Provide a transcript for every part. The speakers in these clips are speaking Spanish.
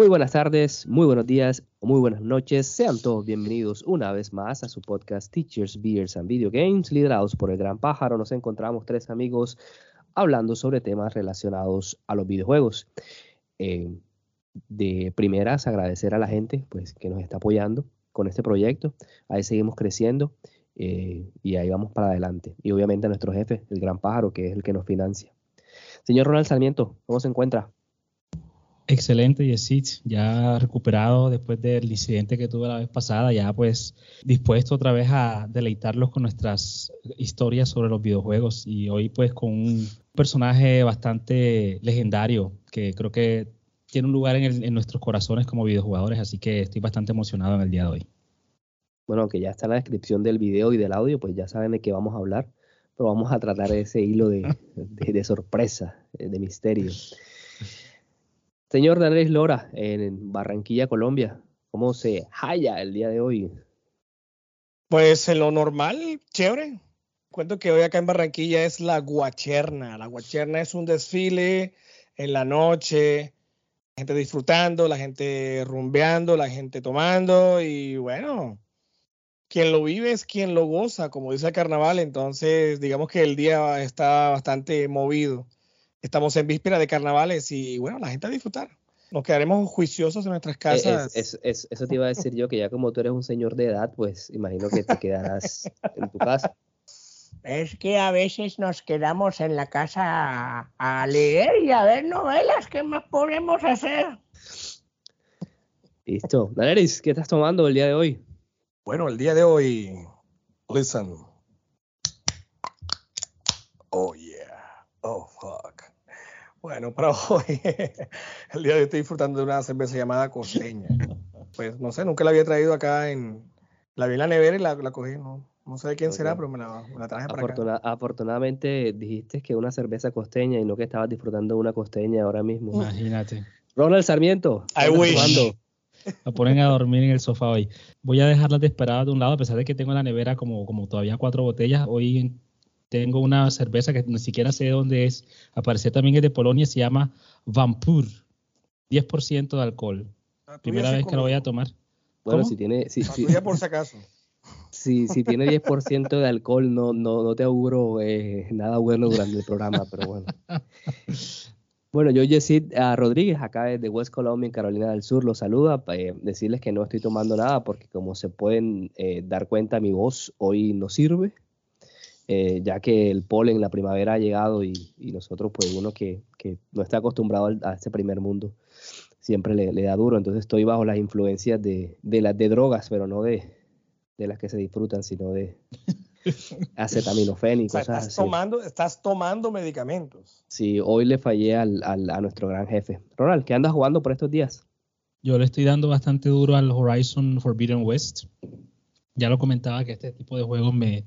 Muy buenas tardes, muy buenos días muy buenas noches. Sean todos bienvenidos una vez más a su podcast Teachers, Beers and Video Games, liderados por el Gran Pájaro. Nos encontramos tres amigos hablando sobre temas relacionados a los videojuegos. Eh, de primeras, agradecer a la gente pues, que nos está apoyando con este proyecto. Ahí seguimos creciendo eh, y ahí vamos para adelante. Y obviamente a nuestro jefe, el Gran Pájaro, que es el que nos financia. Señor Ronald Sarmiento, ¿cómo se encuentra? Excelente, Yesit, ya recuperado después del incidente que tuve la vez pasada, ya pues dispuesto otra vez a deleitarlos con nuestras historias sobre los videojuegos y hoy pues con un personaje bastante legendario que creo que tiene un lugar en, en nuestros corazones como videojugadores, así que estoy bastante emocionado en el día de hoy. Bueno, que ya está la descripción del video y del audio, pues ya saben de qué vamos a hablar, pero vamos a tratar ese hilo de, sorpresa, de misterio. Señor Daniel Lora, en Barranquilla, Colombia, ¿cómo se halla el día de hoy? Pues en lo normal, chévere. Cuento que hoy acá en Barranquilla es la guacherna. La guacherna es un desfile en la noche, la gente disfrutando, la gente rumbeando, la gente tomando y bueno, quien lo vive es quien lo goza, como dice el carnaval, entonces digamos que el día está bastante movido. Estamos en víspera de carnavales y bueno, la gente a disfrutar. Nos quedaremos juiciosos en nuestras casas. Es, es, es, eso te iba a decir yo, que ya como tú eres un señor de edad, pues imagino que te quedarás en tu casa. Es que a veces nos quedamos en la casa a, a leer y a ver novelas. ¿Qué más podemos hacer? Listo. Daneris, ¿qué estás tomando el día de hoy? Bueno, el día de hoy, listen. Oh yeah. Oh fuck. Bueno, para hoy, el día de hoy estoy disfrutando de una cerveza llamada costeña. Pues no sé, nunca la había traído acá en. La vi en la nevera y la, la cogí, no, no sé de quién okay. será, pero me la, me la traje para Afortuna, acá. Afortunadamente dijiste que una cerveza costeña y no que estabas disfrutando de una costeña ahora mismo. Imagínate. Ronald Sarmiento. I wish. La ponen a dormir en el sofá hoy. Voy a dejarlas desesperadas de un lado, a pesar de que tengo en la nevera como, como todavía cuatro botellas. Hoy tengo una cerveza que ni siquiera sé de dónde es. Aparece también es de Polonia, se llama Vampur. 10% de alcohol. Ah, Primera vez que lo voy a tomar. Bueno, si tiene. Si, si, si, por si acaso. Si, si tiene 10% de alcohol, no, no, no te auguro eh, nada bueno durante el programa, pero bueno. Bueno, yo, Yesid uh, Rodríguez, acá desde West Colombia, en Carolina del Sur, los saluda. Eh, decirles que no estoy tomando nada porque, como se pueden eh, dar cuenta, mi voz hoy no sirve. Eh, ya que el polen, la primavera ha llegado y, y nosotros, pues uno que, que, no está acostumbrado al, a este primer mundo, siempre le, le, da duro. Entonces estoy bajo las influencias de, de las de drogas, pero no de, de las que se disfrutan, sino de acetaminofén y o sea, cosas estás así. Tomando, estás tomando medicamentos. Sí, hoy le fallé al, al, a nuestro gran jefe. Ronald, ¿qué andas jugando por estos días? Yo le estoy dando bastante duro al Horizon Forbidden West. Ya lo comentaba que este tipo de juegos me,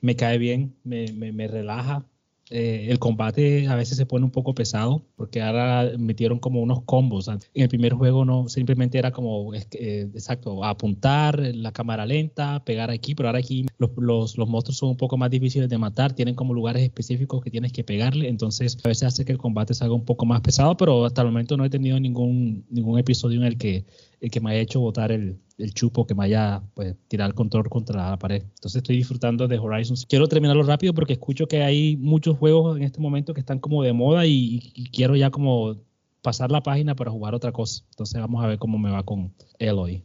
me cae bien, me, me, me relaja. Eh, el combate a veces se pone un poco pesado porque ahora metieron como unos combos. En el primer juego no simplemente era como eh, exacto apuntar la cámara lenta, pegar aquí, pero ahora aquí los, los, los, monstruos son un poco más difíciles de matar, tienen como lugares específicos que tienes que pegarle, entonces a veces hace que el combate salga un poco más pesado, pero hasta el momento no he tenido ningún ningún episodio en el que el que me haya hecho botar el, el chupo, que me haya pues, tirar el control contra la pared. Entonces estoy disfrutando de Horizon. Quiero terminarlo rápido porque escucho que hay muchos juegos en este momento que están como de moda y, y quiero ya como pasar la página para jugar otra cosa. Entonces vamos a ver cómo me va con Eloy.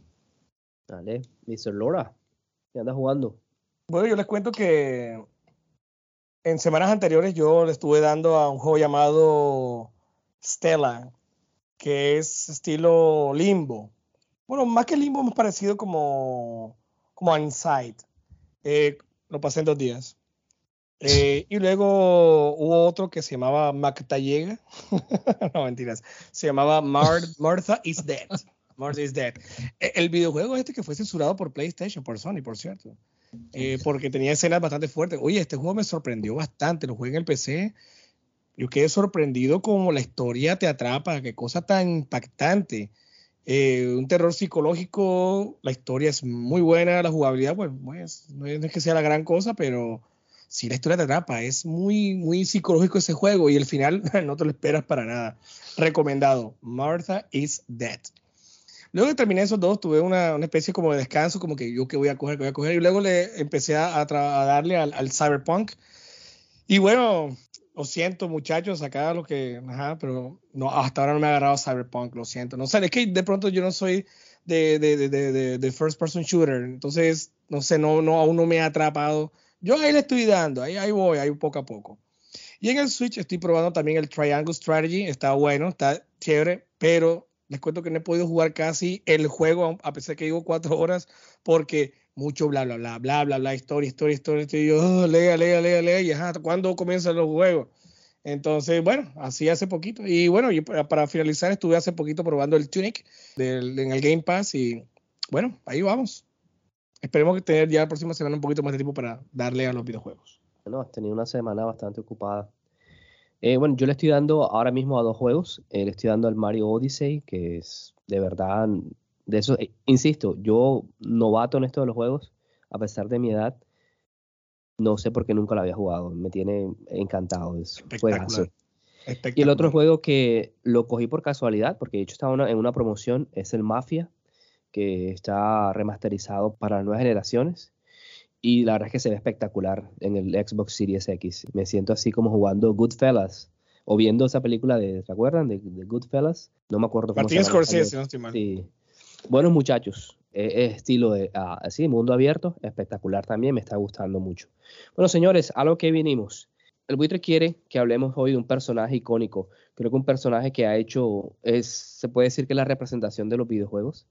Dale, Mr. Lora, ¿qué andas jugando? Bueno, yo les cuento que en semanas anteriores yo le estuve dando a un juego llamado Stella, que es estilo limbo bueno, más que limbo, más parecido como, como Inside. Eh, lo pasé en dos días. Eh, y luego hubo otro que se llamaba Mactallega. no, mentiras. Se llamaba Mar Martha is Dead. Mars is Dead. E- El videojuego este que fue censurado por PlayStation, por Sony, por cierto. Eh, porque tenía escenas bastante fuertes. Oye, este juego me sorprendió bastante. Lo jugué en el PC. Yo quedé sorprendido como la historia te atrapa. Qué cosa tan impactante. Eh, un terror psicológico. La historia es muy buena. La jugabilidad, pues, pues, no es que sea la gran cosa, pero sí la historia te atrapa. Es muy, muy psicológico ese juego. Y el final no te lo esperas para nada. Recomendado. Martha is Dead. Luego que terminé esos dos, tuve una, una especie como de descanso, como que yo que voy a coger, que voy a coger, y luego le empecé a, a darle al, al Cyberpunk. Y bueno, lo siento muchachos, acá lo que, ajá, pero no, hasta ahora no me ha agarrado Cyberpunk, lo siento. No sé, es que de pronto yo no soy de, de, de- de first person shooter, entonces, no sé, no, no, aún no me ha atrapado. Yo ahí le estoy dando, ahí, ahí voy, ahí poco a poco. Y en el Switch estoy probando también el Triangle Strategy, está bueno, está chévere, pero les cuento que no he podido jugar casi el juego, a pesar que digo cuatro horas, porque mucho bla, bla, bla, bla, bla, bla, historia, historia, historia, y yo, oh, lea, lea, lea, lea, y ajá, ¿cuándo comienzan los juegos? Entonces, bueno, así hace poquito. Y bueno, yo para, para finalizar, estuve hace poquito probando el Tunic del, en el Game Pass y bueno, ahí vamos. Esperemos que tener ya la próxima semana un poquito más de tiempo para darle a los videojuegos. No, has tenido una semana bastante ocupada. Eh, bueno, yo le estoy dando ahora mismo a dos juegos. Eh, le estoy dando al Mario Odyssey, que es de verdad, de eso, eh, insisto, yo novato en esto de los juegos, a pesar de mi edad, no sé por qué nunca lo había jugado. Me tiene encantado, es juegazo. Espectacular. Y el otro juego que lo cogí por casualidad, porque de hecho estaba una- en una promoción, es el Mafia, que está remasterizado para las nuevas generaciones. Y la verdad es que se ve espectacular en el Xbox Series X. Me siento así como jugando Goodfellas o viendo esa película de, ¿se acuerdan? De, de Goodfellas. No me acuerdo cómo en Scorsese, no estoy mal. Sí. Buenos muchachos. Es estilo de, ah, así, mundo abierto, espectacular también, me está gustando mucho. Bueno, señores, a lo que vinimos. El buitre quiere que hablemos hoy de un personaje icónico. Creo que un personaje que ha hecho, es, se puede decir que la representación de los videojuegos.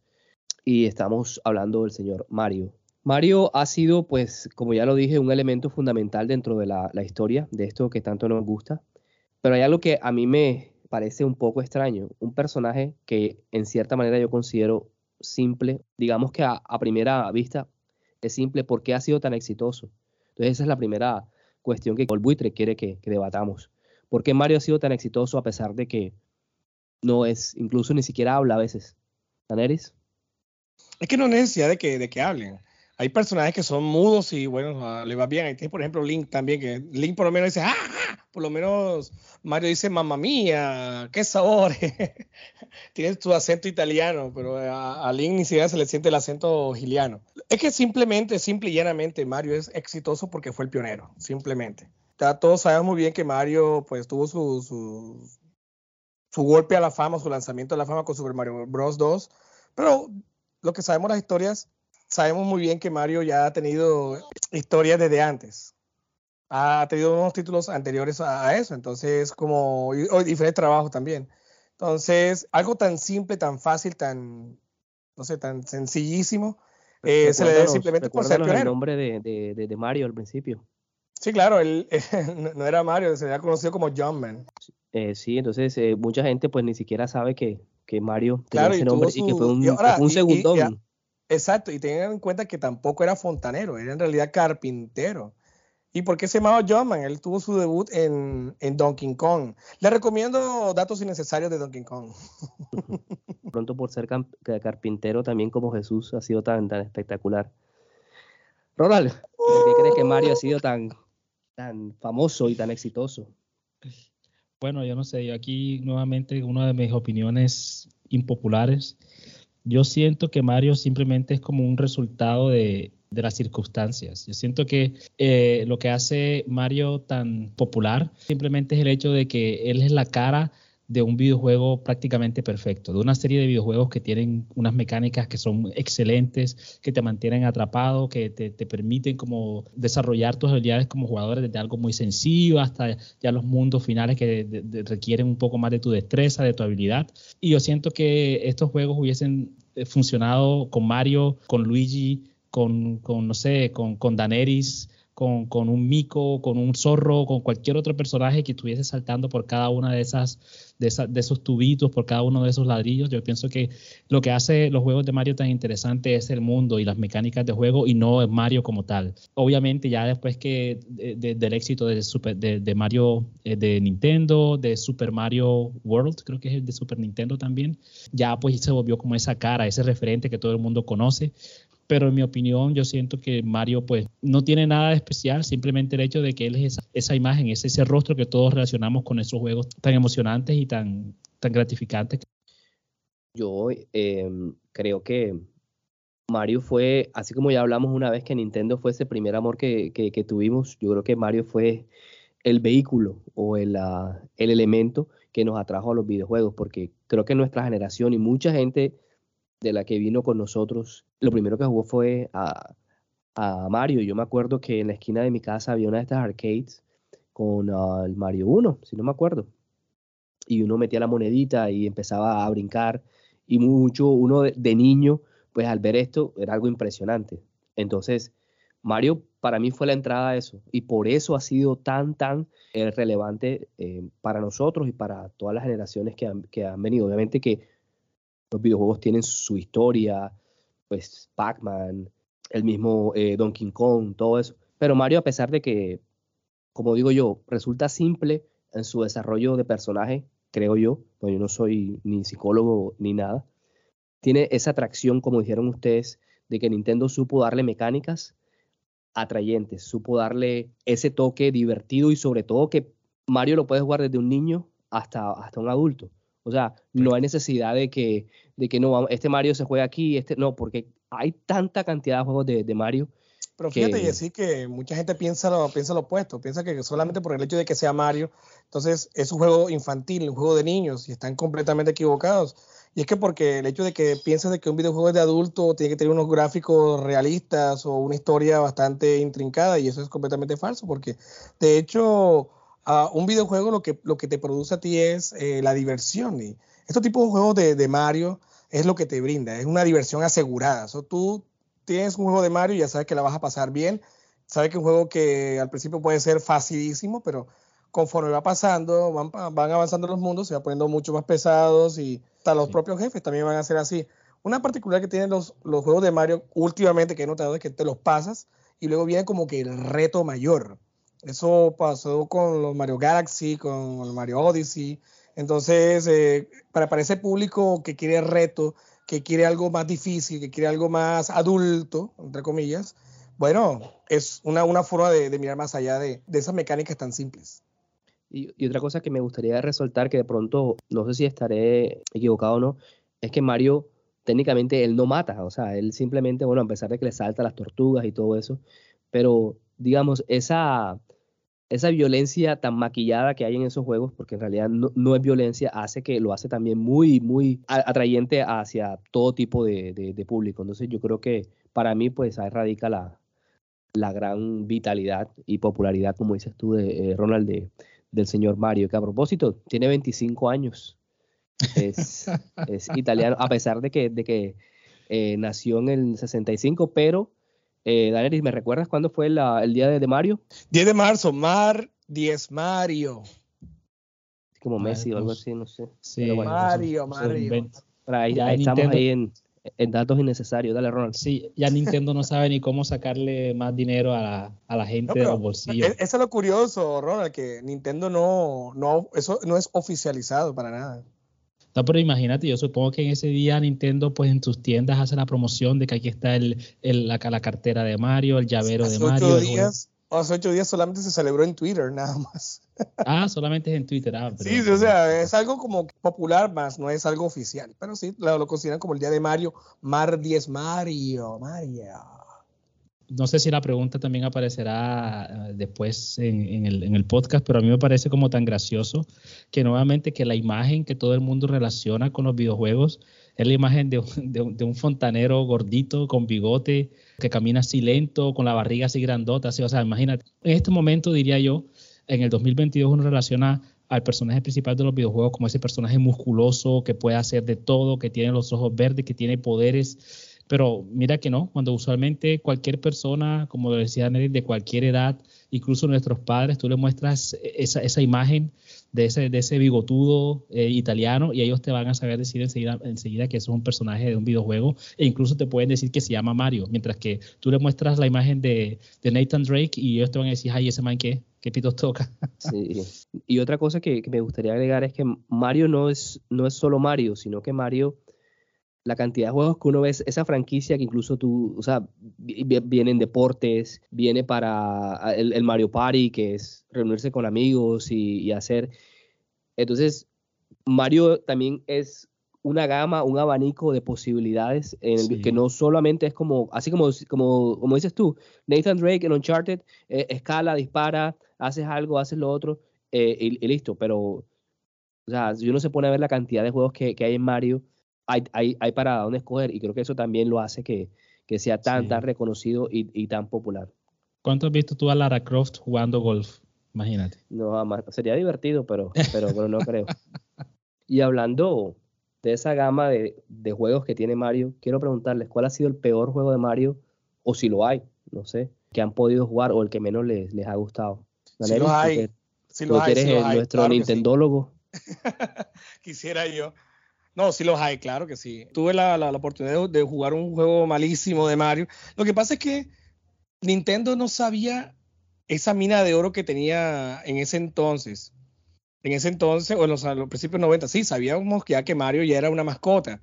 Y estamos hablando del señor Mario. Mario ha sido, pues, como ya lo dije, un elemento fundamental dentro de la, la historia, de esto que tanto nos gusta. Pero hay algo que a mí me parece un poco extraño. Un personaje que en cierta manera yo considero simple, digamos que a, a primera vista es simple, ¿por qué ha sido tan exitoso? Entonces esa es la primera cuestión que el quiere que, que debatamos. ¿Por qué Mario ha sido tan exitoso a pesar de que no es, incluso ni siquiera habla a veces? ¿Daneris? Es que no hay necesidad de que, de que hablen. Hay personajes que son mudos y bueno, ah, le va bien. Ahí tienes, por ejemplo, Link también, que Link por lo menos dice, ¡ah! ah", Por lo menos Mario dice, mamma mía, qué sabor. Tiene su acento italiano, pero a, a Link ni siquiera se le siente el acento giliano. Es que simplemente, simple y llanamente, Mario es exitoso porque fue el pionero, simplemente. Ya todos sabemos muy bien que Mario pues tuvo su, su, su golpe a la fama, su lanzamiento a la fama con Super Mario Bros. 2, pero lo que sabemos las historias, sabemos muy bien que Mario ya ha tenido historias desde antes. Ha tenido unos títulos anteriores a, a eso, entonces como y, o diferentes trabajos también. Entonces, algo tan simple, tan fácil, tan, no sé, tan sencillísimo, eh, se le Recuérdanos- simplemente por ser recuérdanos el pionero. nombre de, de- de- Mario al principio. Sí, claro, él no- no era Mario, se le ha conocido como John Man. Eh, sí, entonces eh, mucha gente pues ni siquiera sabe que, que Mario tenía Claro, ese nombre y que fue un, y ahora, que fue un y- y- segundón. y a- Exacto, y tengan en cuenta que tampoco era fontanero, era en realidad carpintero. ¿Y por qué se llamaba John Man? Él tuvo su debut en, en Donkey Kong. Le recomiendo datos innecesarios de Donkey Kong. pronto por ser carpintero también como Jesús ha sido tan, tan espectacular. Ronald, ¿por qué crees que Mario ha sido tan, tan famoso y tan exitoso? Bueno, yo no sé, yo aquí nuevamente una de mis opiniones impopulares. Yo siento que Mario simplemente es como un resultado de, de las circunstancias. Yo siento que eh, lo que hace Mario tan popular simplemente es el hecho de que él es la cara de un videojuego prácticamente perfecto, de una serie de videojuegos que tienen unas mecánicas que son excelentes, que te mantienen atrapado, que te, te permiten como desarrollar tus habilidades como jugador desde algo muy sencillo hasta ya los mundos finales que requieren un poco más de tu destreza, de tu habilidad. Y yo siento que estos juegos hubiesen eh, funcionado con Mario, con Luigi, con, con no sé, con, con Daenerys, con, con, un mico, con un zorro, con cualquier otro personaje que estuviese saltando por cada una de esas, de, esos tubitos, por cada uno de esos ladrillos. Yo pienso que lo que hace los juegos de Mario tan interesante es el mundo y las mecánicas de juego y no Mario como tal. Obviamente ya después que del éxito de, Super, de, Mario eh, de Nintendo, de Super Mario World, creo que es el de Super Nintendo también, ya pues se volvió como esa cara, ese referente que todo el mundo conoce pero en mi opinión yo siento que Mario pues no tiene nada de especial, simplemente el hecho de que él es esa, imagen, es ese rostro que todos relacionamos con esos juegos tan emocionantes y tan, tan gratificantes. Yo em, creo que Mario fue, así como ya hablamos una vez que Nintendo fue ese primer amor que, que, tuvimos, yo creo que Mario fue el vehículo o el, uh, el elemento que nos atrajo a los videojuegos, porque creo que nuestra generación y mucha gente de la que vino con nosotros, lo primero que jugó fue a, a Mario. Yo me acuerdo que en la esquina de mi casa había una de estas arcades con ah, el Mario 1, si no me acuerdo. Y uno metía la monedita y empezaba a brincar. Y mucho, uno de, niño, pues al ver esto era algo impresionante. Entonces, Mario para mí fue la entrada a eso. Y por eso ha sido tan, tan eh, relevante eh, para nosotros y para todas las generaciones que han venido. Obviamente que los videojuegos tienen su historia, pues Pac-Man, el mismo eh, Donkey Kong, todo eso. Pero Mario, a pesar de que, como digo yo, resulta simple en su desarrollo de personaje, creo yo, pues yo no soy ni psicólogo ni nada, tiene esa atracción, como dijeron ustedes, de que Nintendo supo darle mecánicas atrayentes, supo darle ese toque divertido y sobre todo que Mario lo puede jugar desde un niño hasta, hasta un adulto. O sea, no hay necesidad de que, de que no, este Mario se juegue aquí, este no, porque hay tanta cantidad de juegos de, Mario. Pero fíjate, y así que mucha gente piensa lo, piensa lo opuesto, piensa que solamente por el hecho de que sea Mario, entonces es un juego infantil, un juego de niños, y están completamente equivocados. Y es que porque el hecho de que pienses de que un videojuego es de adulto tiene que tener unos gráficos realistas o una historia bastante intrincada, y eso es completamente falso, porque de hecho un videojuego lo que, lo que te produce a ti es eh, la diversión. Y estos tipos de juegos de, Mario es lo que te brinda, es una diversión asegurada. So, tú tienes un juego de Mario y ya sabes que la vas a pasar bien. Sabes que es un juego que al principio puede ser facilísimo, pero conforme va pasando, van, van avanzando los mundos, se va poniendo mucho más pesados y hasta los propios jefes también van a ser así. Una particular que tienen los, los juegos de Mario últimamente que he notado es que te los pasas y luego viene como que el reto mayor. Eso pasó con los Mario Galaxy, con los Mario Odyssey. Entonces, eh, para, para ese público que quiere reto, que quiere algo más difícil, que quiere algo más adulto, entre comillas, bueno, es una, una forma de, mirar más allá de, de, esas mecánicas tan simples. Y, y, otra cosa que me gustaría resaltar, que de pronto, no sé si estaré equivocado o no, es que Mario técnicamente él no mata, o sea, él simplemente, bueno, a pesar de que le salta las tortugas y todo eso, pero digamos, esa, esa violencia tan maquillada que hay en esos juegos, porque en realidad no, es violencia, hace que lo hace también muy, muy atrayente hacia todo tipo de, público. Entonces yo creo que para mí pues ahí radica la, la gran vitalidad y popularidad, como dices tú, de eh, Ronald, del señor Mario, que a propósito tiene 25 años. Es, italiano, a pesar de que, de que eh, nació en el 65, pero eh, Daenerys, ¿me recuerdas cuándo fue el día de, Mario? 10 de marzo, Mar 10 Mario. Como Messi o algo así, no sé. Sí, Mario, Mario. ahí, estamos ahí en, datos innecesarios. Dale, Ronald. Sí, ya Nintendo no sabe ni cómo sacarle más dinero a la, gente de los bolsillos. E, eso es lo curioso, Ronald, que Nintendo no, no, eso no es oficializado para nada. No, pero imagínate, yo supongo que en ese día Nintendo, pues en tus tiendas hace la promoción de que aquí está el, la, cartera de Mario, el llavero de Mario. Días, hace ocho días solamente se celebró en Twitter, nada más. Ah, solamente es en Twitter. Ah, sí, o sea, es algo como popular, más no es algo oficial. Pero sí, lo, lo consideran como el día de Mario, Mar 10 Mario, Mario no sé si la pregunta también aparecerá eh, después en, el, podcast, pero a mí me parece como tan gracioso que nuevamente que la imagen que todo el mundo relaciona con los videojuegos es la imagen de, un fontanero gordito con bigote que camina así lento, con la barriga así grandota, así, o sea, imagínate. En este momento diría yo, en el 2022 uno relaciona al personaje principal de los videojuegos como ese personaje musculoso que puede hacer de todo, que tiene los ojos verdes, que tiene poderes Pero mira que no, cuando usualmente cualquier persona, como decía Nelly, de cualquier edad, incluso nuestros padres, tú le muestras esa, esa imagen de ese, de ese bigotudo eh, italiano y ellos te van a saber decir enseguida, enseguida que es un personaje de un videojuego e incluso te pueden decir que se llama Mario, mientras que tú le muestras la imagen de, de Nathan Drake y ellos te van a decir, ay, ese man qué, qué pitos toca. Sí. Y otra cosa que, que me gustaría agregar es que Mario no es, no es solo Mario, sino que Mario la cantidad de juegos que uno ve, esa franquicia que incluso tú, o sea, vienen deportes, viene para el, el, Mario Party, que es reunirse con amigos y, y, hacer. Entonces, Mario también es una gama, un abanico de posibilidades en el, sí. que no solamente es como, así como, como, como dices tú, Nathan Drake en Uncharted, eh, escala, dispara, haces algo, haces lo otro, eh, y, y, listo, pero, o sea, si uno se pone a ver la cantidad de juegos que, que hay en Mario, hay, hay, hay, para dónde escoger y creo que eso también lo hace que, que sea tan, sí. tan reconocido y, y, tan popular. ¿Cuánto has visto tú a Lara Croft jugando golf? Imagínate. No, jamás. Sería divertido, pero, pero, pero no creo. Y hablando de esa gama de, de, juegos que tiene Mario, quiero preguntarles cuál ha sido el peor juego de Mario, o si lo hay, no sé, que han podido jugar o el que menos les, les ha gustado. Si lo hay. Si lo hay, eres si lo hay, nuestro claro Nintendólogo. Sí. Quisiera yo. No, sí los hay, claro que sí. Tuve la, la, oportunidad de, de, jugar un juego malísimo de Mario. Lo que pasa es que Nintendo no sabía esa mina de oro que tenía en ese entonces. En ese entonces, o en los, los principios 90, sí, sabíamos ya que Mario ya era una mascota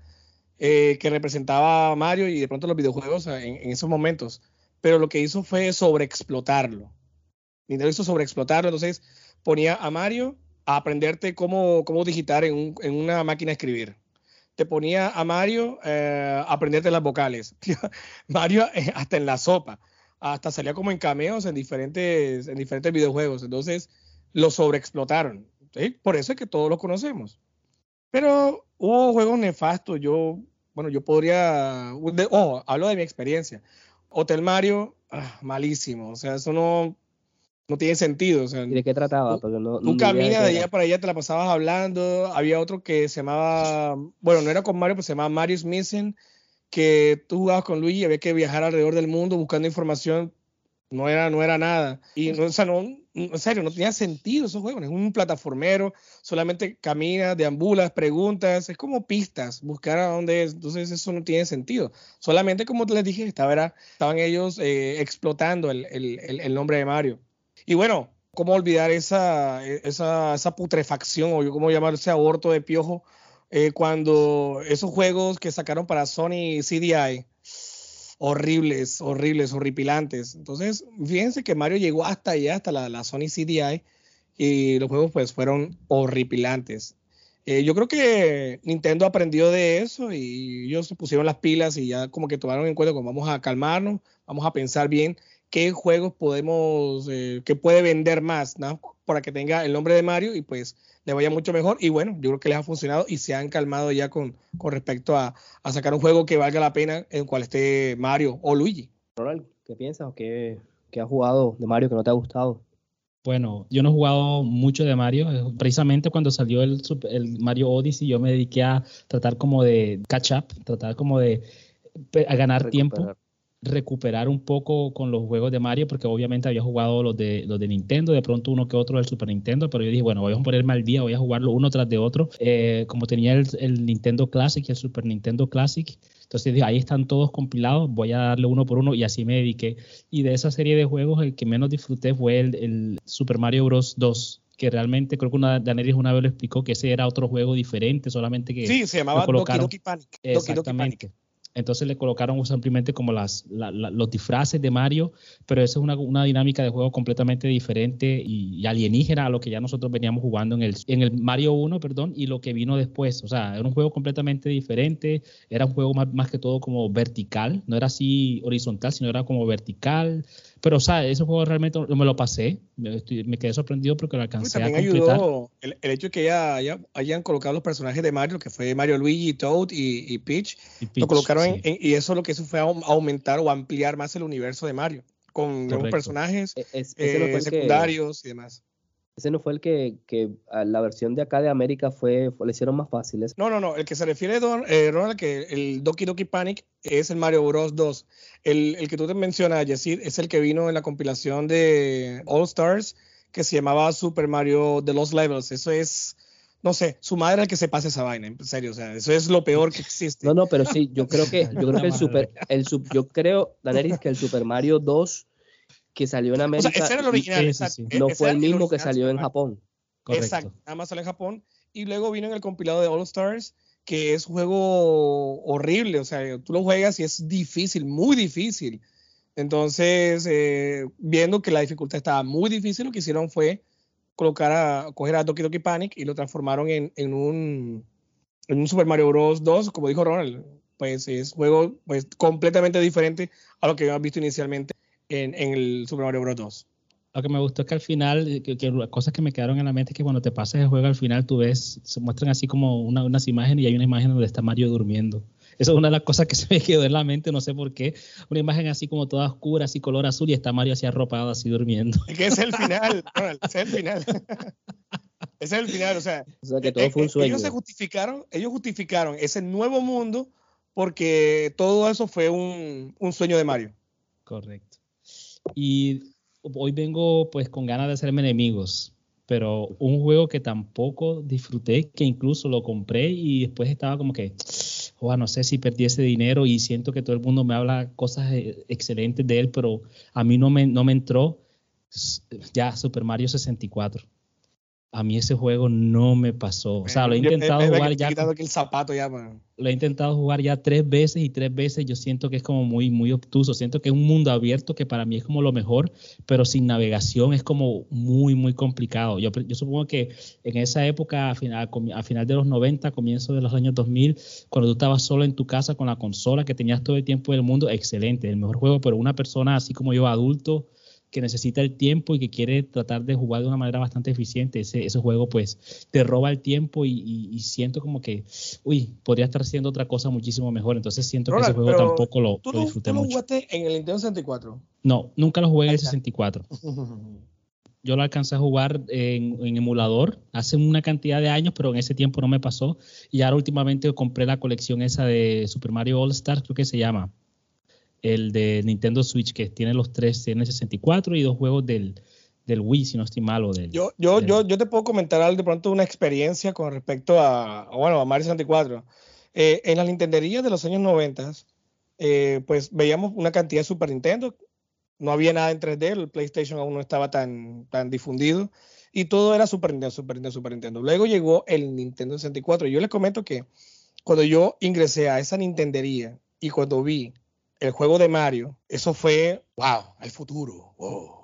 eh, que representaba a Mario y de pronto los videojuegos en, en, esos momentos. Pero lo que hizo fue sobreexplotarlo. Nintendo hizo sobreexplotarlo, entonces ponía a Mario aprenderte cómo, cómo digitar en, un, en, una máquina de escribir. Te ponía a Mario eh, a aprenderte las vocales. Mario eh, hasta en la sopa. Hasta salía como en cameos en diferentes, en diferentes videojuegos. Entonces lo sobreexplotaron. ¿sí? Por eso es que todos lo conocemos. Pero hubo juegos nefastos. Yo, bueno, yo podría. Oh, hablo de mi experiencia. Hotel Mario, ah, malísimo. O sea, eso no, no tiene sentido. O sea, ¿Y de qué trataba? Porque no, tú caminas de allá para allá, te la pasabas hablando. Había otro que se llamaba, bueno, no era con Mario, pero se llamaba Mario's Missing, que tú jugabas con Luigi y había que viajar alrededor del mundo buscando información. No era, no era nada. Y, o sea, no, en serio, no tenía sentido esos juegos. Es un plataformero, solamente caminas, deambulas, preguntas, es como pistas, buscar a dónde es. Entonces, eso no tiene sentido. Solamente, como les dije, estaba, estaban ellos eh, explotando el, el, el nombre de Mario. Y bueno, ¿cómo olvidar esa, esa, esa putrefacción o cómo llamar ese aborto de piojo eh, cuando esos juegos que sacaron para Sony CDI, horribles, horribles, horripilantes. Entonces, fíjense que Mario llegó hasta allá, hasta la, la Sony CDI, y los juegos pues fueron horripilantes. Eh, yo creo que Nintendo aprendió de eso y ellos se pusieron las pilas y ya como que tomaron en cuenta como vamos a calmarnos, vamos a pensar bien qué juegos podemos, eh, que puede vender más, ¿no? Para que tenga el nombre de Mario y pues le vaya mucho mejor. Y bueno, yo creo que les ha funcionado y se han calmado ya con, con respecto a, a sacar un juego que valga la pena en el cual esté Mario o Luigi. Ronald, ¿qué piensas o qué, qué has jugado de Mario que no te ha gustado? Bueno, yo no he jugado mucho de Mario. Precisamente cuando salió el, el Mario Odyssey, yo me dediqué a tratar como de catch up, tratar como de a ganar Recuperar. tiempo recuperar un poco con los juegos de Mario, porque obviamente había jugado los de, los de Nintendo, de pronto uno que otro del Super Nintendo, pero yo dije, bueno, voy a ponerme al día, voy a jugarlo uno tras de otro. Eh, como tenía el, el, Nintendo Classic y el Super Nintendo Classic, entonces dije, ahí están todos compilados, voy a darle uno por uno y así me dediqué. Y de esa serie de juegos, el que menos disfruté fue el, el Super Mario Bros. 2 que realmente creo que una Daenerys una vez lo explicó que ese era otro juego diferente, solamente que sí, se llamaba Doki Doki Panic. Exactamente. Doki Doki Panic. Entonces le colocaron simplemente como las, la, la, los disfraces de Mario, pero esa es una, una dinámica de juego completamente diferente y, y, alienígena a lo que ya nosotros veníamos jugando en el, en el Mario 1, perdón, y lo que vino después. O sea, era un juego completamente diferente, era un juego más, más que todo como vertical, no era así horizontal, sino era como vertical. Pero, o sea, ese juego realmente me lo pasé, me, estoy, me quedé sorprendido porque lo alcancé a completar. Ayudó el, el, hecho de que ya, haya, hayan colocado los personajes de Mario, que fue Mario, Luigi, Toad y, y, Peach, y Peach, lo colocaron sí. en, en, y eso lo que hizo fue aumentar o ampliar más el universo de Mario, con nuevos personajes E, es, eh, secundarios que, y demás. Ese no fue el que, que a la versión de acá de América fue, fue- le hicieron más fáciles. No, no, no. El que se refiere, Don, eh, Ronald, que el Doki Doki Panic es el Mario Bros. 2. El, el que tú te mencionas, Yesid, es el que vino en la compilación de All Stars, que se llamaba Super Mario The Lost Levels. Eso es, no sé, su madre era el que se pase esa vaina, en serio. O sea, eso es lo peor que existe. No, no, pero sí, yo creo que, yo creo que el super, el sub, yo creo, Daneris, que el Super Mario 2 que salió en o sea, América ese era el sí, original. sí, exacto. sí. No fue el mismo que salió en. Japón. Correcto. Exacto, nada más sale en Japón. Y luego vino en el compilado de All Stars, que es un juego horrible. O sea, tú lo juegas y es difícil, muy difícil. Entonces, eh, viendo que la dificultad estaba muy difícil, lo que hicieron fue colocar a, coger a Doki Doki Panic y lo transformaron en, en un, en un Super Mario Bros. 2, como dijo Ronald. Pues es un juego pues, completamente diferente a lo que habíamos visto inicialmente en, en el Super Mario Bros. 2. Lo que me gustó es que al final, eh, que, que las cosas que me quedaron en la mente es que cuando te pasas el juego al final tú ves, se muestran así como una- unas imágenes y hay una imagen donde está Mario durmiendo. Esa es una de las cosas que se me quedó en la mente, no sé por qué. Una imagen así como toda oscura, así color azul y está Mario así arropado, así durmiendo. Es que ese es el final, Ronald, es el final. ese es el final, o sea, O sea, que eh, todo fue un eh, sueño. ellos se justificaron, ellos justificaron ese nuevo mundo porque todo eso fue un, un sueño de Mario. Correcto. Y hoy vengo pues con ganas de hacerme enemigos, pero un juego que tampoco disfruté, que incluso lo compré y después estaba como que, "Joa, no sé si perdí ese dinero y siento que todo el mundo me habla cosas eh, excelentes de él, pero a mí no me, no me entró ya Super Mario 64. A mí ese juego no me pasó. O sea, lo he yo- intentado jugar ya. el zapato ya, man. Lo he intentado jugar ya tres veces y tres veces yo siento que es como muy, muy obtuso. Siento que es un mundo abierto que para mí es como lo mejor, pero sin navegación es como muy, muy complicado. Yo, yo supongo que en esa época, a final, a final de los 90, comienzo de los años 2000, cuando tú estabas solo en tu casa con la consola, que tenías todo el tiempo del mundo, excelente, el mejor juego, pero una persona así como yo, adulto, que necesita el tiempo y que quiere tratar de jugar de una manera bastante eficiente, ese, ese juego pues te roba el tiempo y, y- y siento como que, uy, podría estar haciendo otra cosa muchísimo mejor. Entonces siento que ese juego tampoco lo, Tú lo disfruté tú lo mucho. jugaste en el Nintendo 64. No, nunca lo jugué en el está. 64. Yo lo alcancé a jugar en, en emulador hace una cantidad de años, pero en ese tiempo no me pasó. Y ahora últimamente compré la colección esa de Super Mario All Stars, creo que se llama. El de Nintendo Switch, que tiene los tres, tiene el 64 y dos juegos del, del Wii, si no estoy mal. O del, Yo, yo, del- yo, yo te puedo comentar de pronto una experiencia con respecto a, bueno, a Mario 64. Eh, en las Nintenderías de los años 90, eh, pues veíamos una cantidad de Super Nintendo. No había nada en 3D, el PlayStation aún no estaba tan, tan difundido. Y todo era Super Nintendo, Super Nintendo, Super Nintendo. Luego llegó el Nintendo 64. Y yo les comento que cuando yo ingresé a esa Nintendería y cuando vi el juego de Mario, eso fue, wow, el futuro. wow.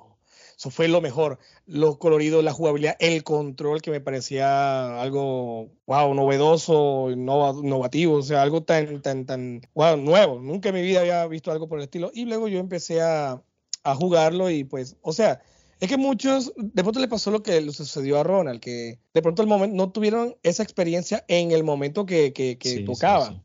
Eso fue lo mejor. Los coloridos, la jugabilidad, el control que me parecía algo, wow, novedoso, innova- innovativo, o sea, algo tan, tan, tan, wow, nuevo. Nunca en mi vida había visto algo por el estilo. Y luego yo empecé a, a jugarlo y pues, o sea, es que muchos, de pronto le pasó lo que le sucedió a Ronald, que de pronto el momento no tuvieron esa experiencia en el momento que, que, que Sí, tocaba. sí.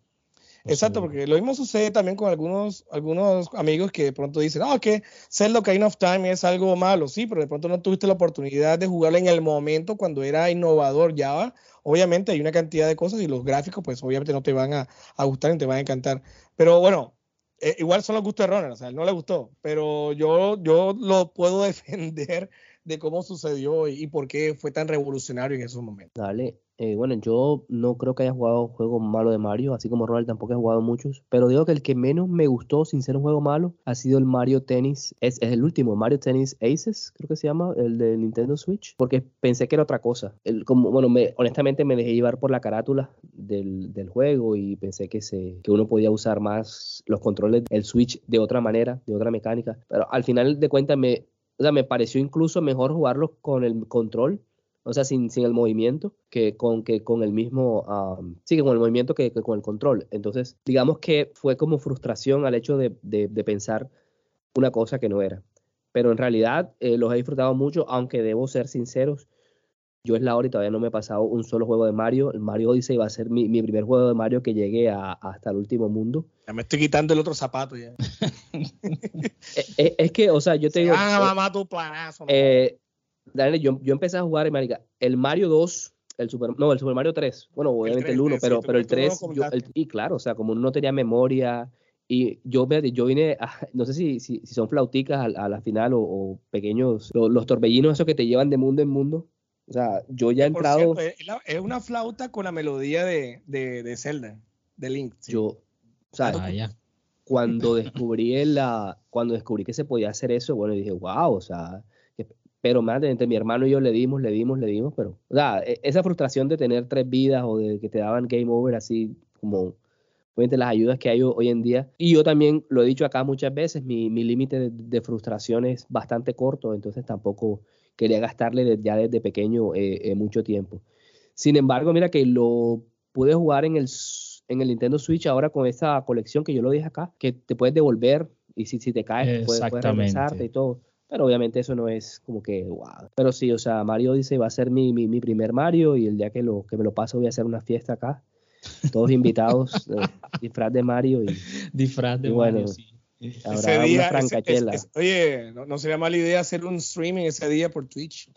Exacto, porque lo mismo sucede también con algunos, algunos amigos que de pronto dicen, no, que Zelda Ocarina of Time es algo malo, sí, pero de pronto no tuviste la oportunidad de jugarlo en el momento cuando era innovador. Ya, obviamente hay una cantidad de cosas y los gráficos, pues obviamente no te van a, a gustar ni te van a encantar. Pero bueno, eh, igual son los gustos de Ronald, o sea, a él no le gustó, pero yo, yo lo puedo defender de cómo sucedió y, y por qué fue tan revolucionario en esos momentos. Dale. Eh, bueno, yo no creo que haya jugado juegos malos de Mario, así como Ronald tampoco he jugado muchos, pero digo que el que menos me gustó sin ser un juego malo ha sido el Mario Tennis, es, el último, Mario Tennis Aces, creo que se llama, el de Nintendo Switch, porque pensé que era otra cosa. El, como, bueno, me, honestamente me dejé llevar por la carátula del, del juego y pensé que, se, que uno podía usar más los controles del Switch de otra manera, de otra mecánica, pero al final de cuentas me, o sea, me pareció incluso mejor jugarlo con el control o sea, sin, sin el movimiento, que con, que con el mismo, um, sí, que con el movimiento que, que, con el control. Entonces, digamos que fue como frustración al hecho de, de, de pensar una cosa que no era. Pero en realidad eh, los he disfrutado mucho, aunque debo ser sinceros, yo es la hora y todavía no me he pasado un solo juego de Mario. El Mario Odyssey va a ser mi, mi primer juego de Mario que llegue a, hasta el último mundo. Ya me estoy quitando el otro zapato ya. es, es, es, que, o sea, yo te digo... Ah, mamá, tu planazo. Eh, Daniel, yo, yo empecé a jugar, y marica, el Mario 2, el Super, no, el Super Mario 3, bueno, obviamente el, 3, 1, sí, pero, pero el tú no lo 3, yo- el- y claro, o sea, como no tenía memoria, y yo, yo vine, a- no sé si, si, si son flauticas a, a la final o, o pequeños, lo- los, torbellinos esos que te llevan de mundo en mundo, o sea, yo ya he Por entrado, cierto, es, una flauta con la melodía de, de, de Zelda, de Link. sí. yo, o sea, Ah, ya. cuando descubrí el, la, cuando descubrí que se podía hacer eso, bueno, dije, wow, o sea, pero más entre mi hermano y yo le dimos, le dimos, le dimos, pero, o sea, e- esa frustración de tener tres vidas o de que te daban game over así como, obviamente las ayudas que hay ho- hoy en día, y yo también lo he dicho acá muchas veces, mi, mi límite de, de frustración es bastante corto, entonces tampoco quería gastarle ya desde pequeño eh, eh, mucho tiempo. Sin embargo, mira que lo pude jugar en el, en el Nintendo Switch ahora con esa colección que yo lo dije acá, que te puedes devolver y si, si te caes puedes, puedes regresarte y todo. Pero obviamente eso no es como que wow. Pero sí, o sea, Mario Odyssey va a ser mi, mi, mi primer Mario y el día que, lo, que me lo paso voy a hacer una fiesta acá. Todos invitados, eh, disfraz de Mario y Disfraz de Y bueno, Mario, sí. habrá Ese una día, ese- francachela. ese- oye, no, no sería mala idea hacer un streaming ese día por Twitch.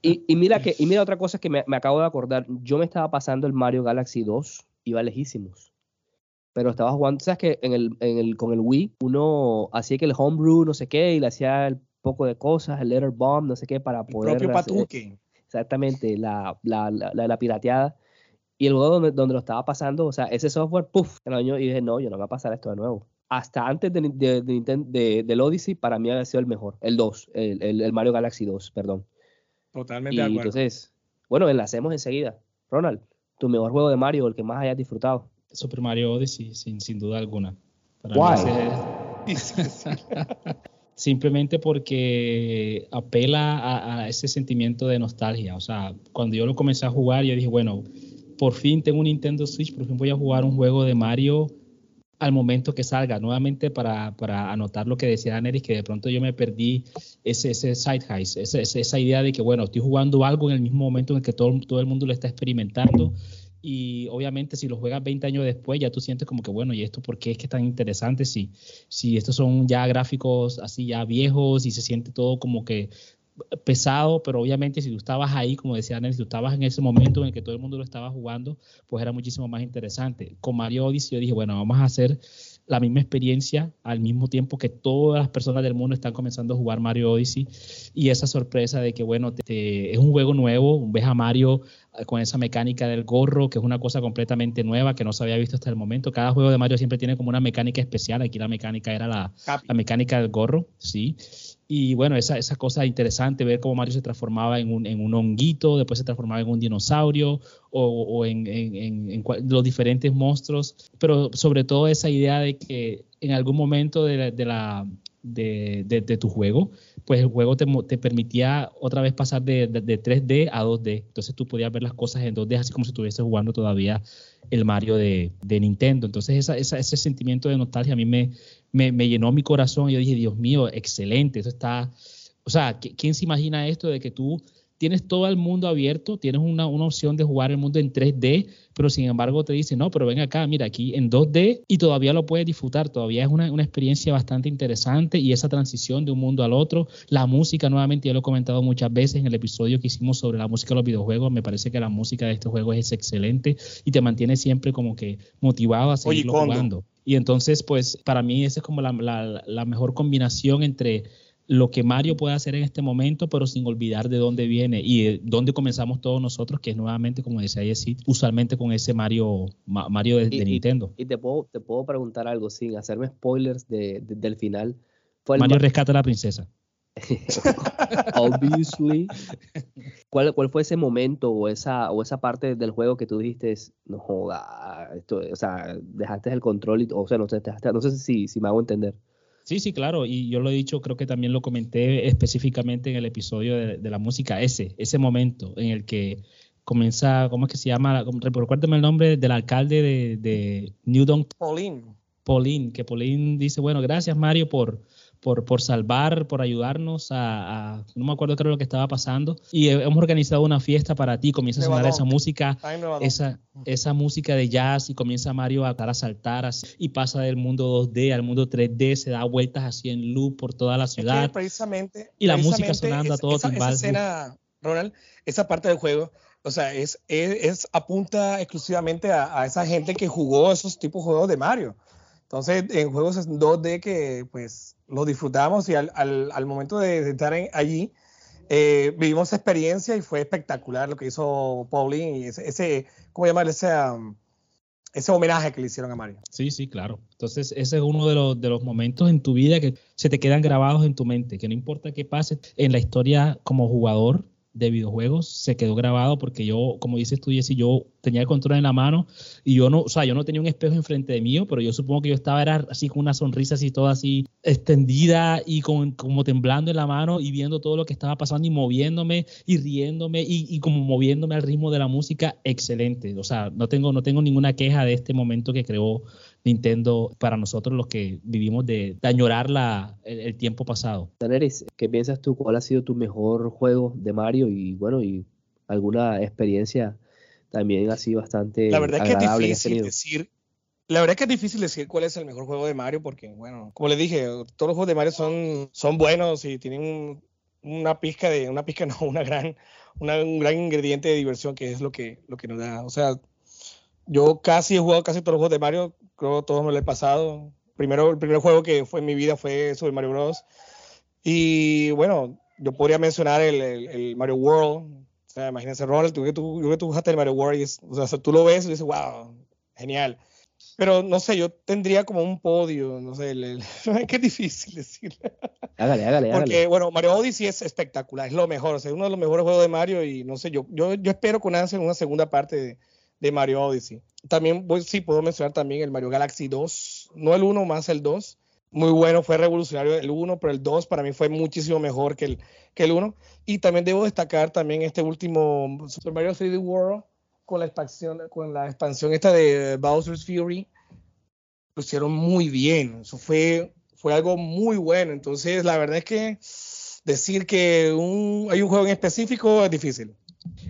Y, y mira que, y mira otra cosa que me, me acabo de acordar. Yo me estaba pasando el Mario Galaxy 2, iba lejísimos. Pero estaba jugando, ¿sabes que en el, en el, con el Wii uno hacía que el homebrew, no sé qué, y le hacía el poco de cosas, el letter bomb, no sé qué, para El poder propio Patuque. exactamente la, la, la, la- pirateada. Y el juego donde, donde lo estaba pasando, o sea, ese software, puff, el año, y dije, no, yo no me voy a pasar esto de nuevo. Hasta antes de, de, de- del Odyssey, para mí había sido el mejor, el 2, el, el, el Mario Galaxy 2, perdón. Totalmente Y de acuerdo. entonces, bueno, enlacemos enseguida. Ronald, tu mejor juego de Mario, el que más hayas disfrutado. Super Mario Odyssey, sin, sin duda alguna. Para es- simplemente porque apela a, a ese sentimiento de nostalgia. O sea, cuando yo lo comencé a jugar, yo dije, bueno, por fin tengo un Nintendo Switch, por fin voy a jugar un juego de Mario al momento que salga. Nuevamente para, para anotar lo que decía Daenerys, que de pronto yo me perdí ese, ese side heist, ese- ese- esa idea de que, bueno, estoy jugando algo en el mismo momento en el que todo, todo el mundo lo está experimentando. Y obviamente si lo juegas 20 años después, ya tú sientes como que, bueno, ¿y esto por qué es que es tan interesante? Si, si estos son ya gráficos así ya viejos y se siente todo como que pesado, pero obviamente si tú estabas ahí, como decía Nelly, si tú estabas en ese momento en el que todo el mundo lo estaba jugando, pues era muchísimo más interesante. Con Mario Odyssey yo dije, bueno, vamos a hacer la misma experiencia al mismo tiempo que todas las personas del mundo están comenzando a jugar Mario Odyssey y esa sorpresa de que, bueno, te- te- es un juego nuevo, ves a Mario eh, con esa mecánica del gorro, que es una cosa completamente nueva que no se había visto hasta el momento. Cada juego de Mario siempre tiene como una mecánica especial, aquí la mecánica era la, la mecánica del gorro, sí. Y bueno, esa, esa cosa interesante, ver cómo Mario se transformaba en un, en un honguito, después se transformaba en un dinosaurio o, o en, en- en- los diferentes monstruos, pero sobre todo esa idea de que en algún momento de la, de, la- de- de- de tu juego, pues el juego te, te permitía otra vez pasar de, de- de 3D a 2D. Entonces tú podías ver las cosas en 2D, así como si estuvieses jugando todavía el Mario de Nintendo. Entonces esa, esa- ese sentimiento de nostalgia a mí me, me, me llenó mi corazón y yo dije, Dios mío, excelente, eso está, o sea, ¿qui- ¿quién se imagina esto de que tú tienes todo el mundo abierto, tienes una, una opción de jugar el mundo en 3D, pero sin embargo te dice, no, pero ven acá, mira, aquí en 2D y todavía lo puedes disfrutar, todavía es una, una experiencia bastante interesante y esa transición de un mundo al otro, la música nuevamente, ya lo he comentado muchas veces en el episodio que hicimos sobre la música de los videojuegos, me parece que la música de este juego es excelente y te mantiene siempre como que motivado a seguirlo jugando. Y entonces, pues para mí esa es como la, la- la mejor combinación entre lo que Mario puede hacer en este momento, pero sin olvidar de dónde viene y de dónde comenzamos todos nosotros, que es nuevamente, como decía Jessy, usualmente con ese Mario, Ma- Mario de, Y- Nintendo. Y te puedo, te puedo preguntar algo sin hacerme spoilers de, de- del final. Fue el Mario ma- rescata a la princesa. obviously. ¿Cuál, ¿Cuál fue ese momento o esa, o esa parte del juego que tú dijiste, no joda, esto, o sea, dejaste el control, y, o sea, no, sé, dejaste- no sé si, si me hago entender. Sí, sí, claro, y yo lo he dicho, creo que también lo comenté específicamente en el episodio de, de la música, ese, ese momento en el que comienza, ¿cómo es que se llama? Recuérdame el nombre del alcalde de, de Newton Pauline. Pauline, que Pauline dice, bueno, gracias Mario por, por, por salvar, por ayudarnos a, a- no me acuerdo qué era lo que estaba pasando. Y he- hemos organizado una fiesta para ti, comienza a sonar esa música, esa, esa música de jazz y comienza Mario a, a saltar así, y pasa del mundo 2D al mundo 3D, se da vueltas así en loop por toda la Es que ciudad. precisamente. Y la música precisamente sonando a es- todo esa, timbal. Esa escena, Ronald, esa parte del juego, o sea, es, es, es- apunta exclusivamente a, a esa gente que jugó esos tipos de juegos de Mario. Entonces, en juegos en 2D que pues los disfrutamos y al, al, momento de, estar allí, eh, vivimos experiencia y fue espectacular lo que hizo Pauline y ese, ¿cómo? Ese, ese homenaje que le hicieron a Mario. Sí, sí, claro. Entonces, ese es uno de los, de los momentos en tu vida que se te quedan grabados en tu mente, que no importa qué pase en la historia como jugador de videojuegos, se quedó grabado porque yo, como dices tú, Jesse, yo tenía el control en la mano y yo no, o sea, yo no tenía un espejo enfrente de mí, pero yo supongo que yo estaba era así con una sonrisa así toda así extendida y con, como temblando en la mano y viendo todo lo que estaba pasando y moviéndome y riéndome y, y como moviéndome al ritmo de la música, excelente. O sea, no tengo, no tengo ninguna queja de este momento que creó Nintendo para nosotros los que vivimos de, de añorar la, el, el tiempo pasado. Daneris, ¿qué piensas tú? ¿Cuál ha sido tu mejor juego de Mario? Y bueno, y alguna experiencia también así bastante La verdad es que es que difícil decir. La verdad es que es difícil decir cuál es el mejor juego de Mario porque, bueno, como les dije, todos los juegos de Mario son, son buenos y tienen un- una pizca de, una pizca no, una gran, una- un gran ingrediente de diversión que es lo que, lo que nos da. O sea, yo casi he jugado casi todos los juegos de Mario, creo que todos me lo he pasado. Primero, el primer juego que fue en mi vida fue Super Mario Bros. Y bueno, yo podría mencionar el, el- el Mario World. O sea, imagínense, Ronald, tú que tú, que tú jugaste el Mario World y es- o sea, tú lo ves y dices, wow, genial. Pero no sé, yo tendría como un podio, no sé, el, el- es que es difícil decir. Hágale, hágale, Porque, hágale. bueno, Mario Odyssey es espectacular, es lo mejor, o sea, es uno de los mejores juegos de Mario y no sé, yo, yo, yo espero con ansia una segunda parte de, de Mario Odyssey. También, voy, sí, puedo mencionar también el Mario Galaxy 2, no el 1 más el 2. Muy bueno, fue revolucionario el 1, pero el 2 para mí fue muchísimo mejor que el, que el 1. Y también debo destacar también este último Super Mario 3D World con la expansión, con la expansión esta de Bowser's Fury. Lo hicieron muy bien, eso fue, fue algo muy bueno. Entonces, la verdad es que decir que un, hay un juego en específico es difícil.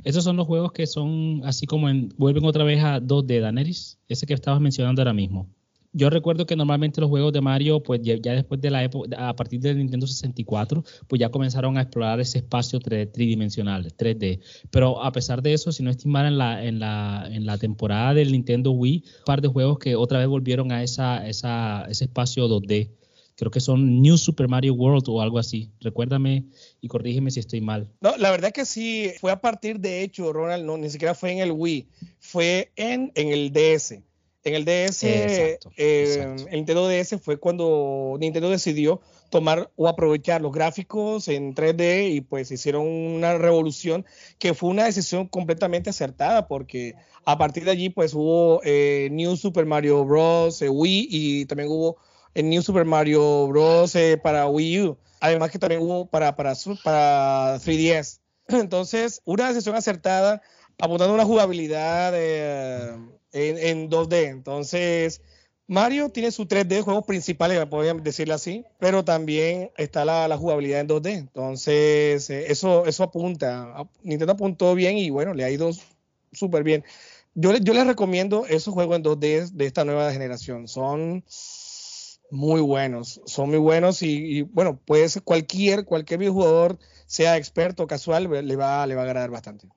Esos son los juegos que son así como en, vuelven otra vez a 2D, Daneris, ese que estabas mencionando ahora mismo. Yo recuerdo que normalmente los juegos de Mario, pues ya, después de la época, a partir del Nintendo 64, pues ya comenzaron a explorar ese espacio tridimensional, 3D. Pero a pesar de eso, si no estimar en la, en la, en la temporada del Nintendo Wii, un par de juegos que otra vez volvieron a esa, esa, ese espacio 2D. Creo que son New Super Mario World o algo así. Recuérdame y corrígeme si estoy mal. No, la verdad que sí, fue a partir de hecho, Ronald, no, ni siquiera fue en el Wii, fue en, en el DS. En el DS, Exacto, eh, exacto. el Nintendo DS fue cuando Nintendo decidió tomar o aprovechar los gráficos en 3D y pues hicieron una revolución que fue una decisión completamente acertada porque a partir de allí pues hubo eh, New Super Mario Bros. eh, Wii y también hubo el New Super Mario Bros. eh, para Wii U. Además que también hubo para, para, para 3DS. Entonces, una decisión acertada apuntando a una jugabilidad eh, en, en 2D. Entonces, Mario tiene su 3D, juegos principales, podrían decirlo así, pero también está la, la jugabilidad en 2D. Entonces, eh, eso, eso apunta. Nintendo apuntó bien y bueno, le ha ido súper bien. Yo, yo les recomiendo esos juegos en 2D de esta nueva generación. Son muy buenos, son muy buenos y, y, bueno, pues cualquier, cualquier videojugador, sea experto o casual, le va, le va a agradar bastante.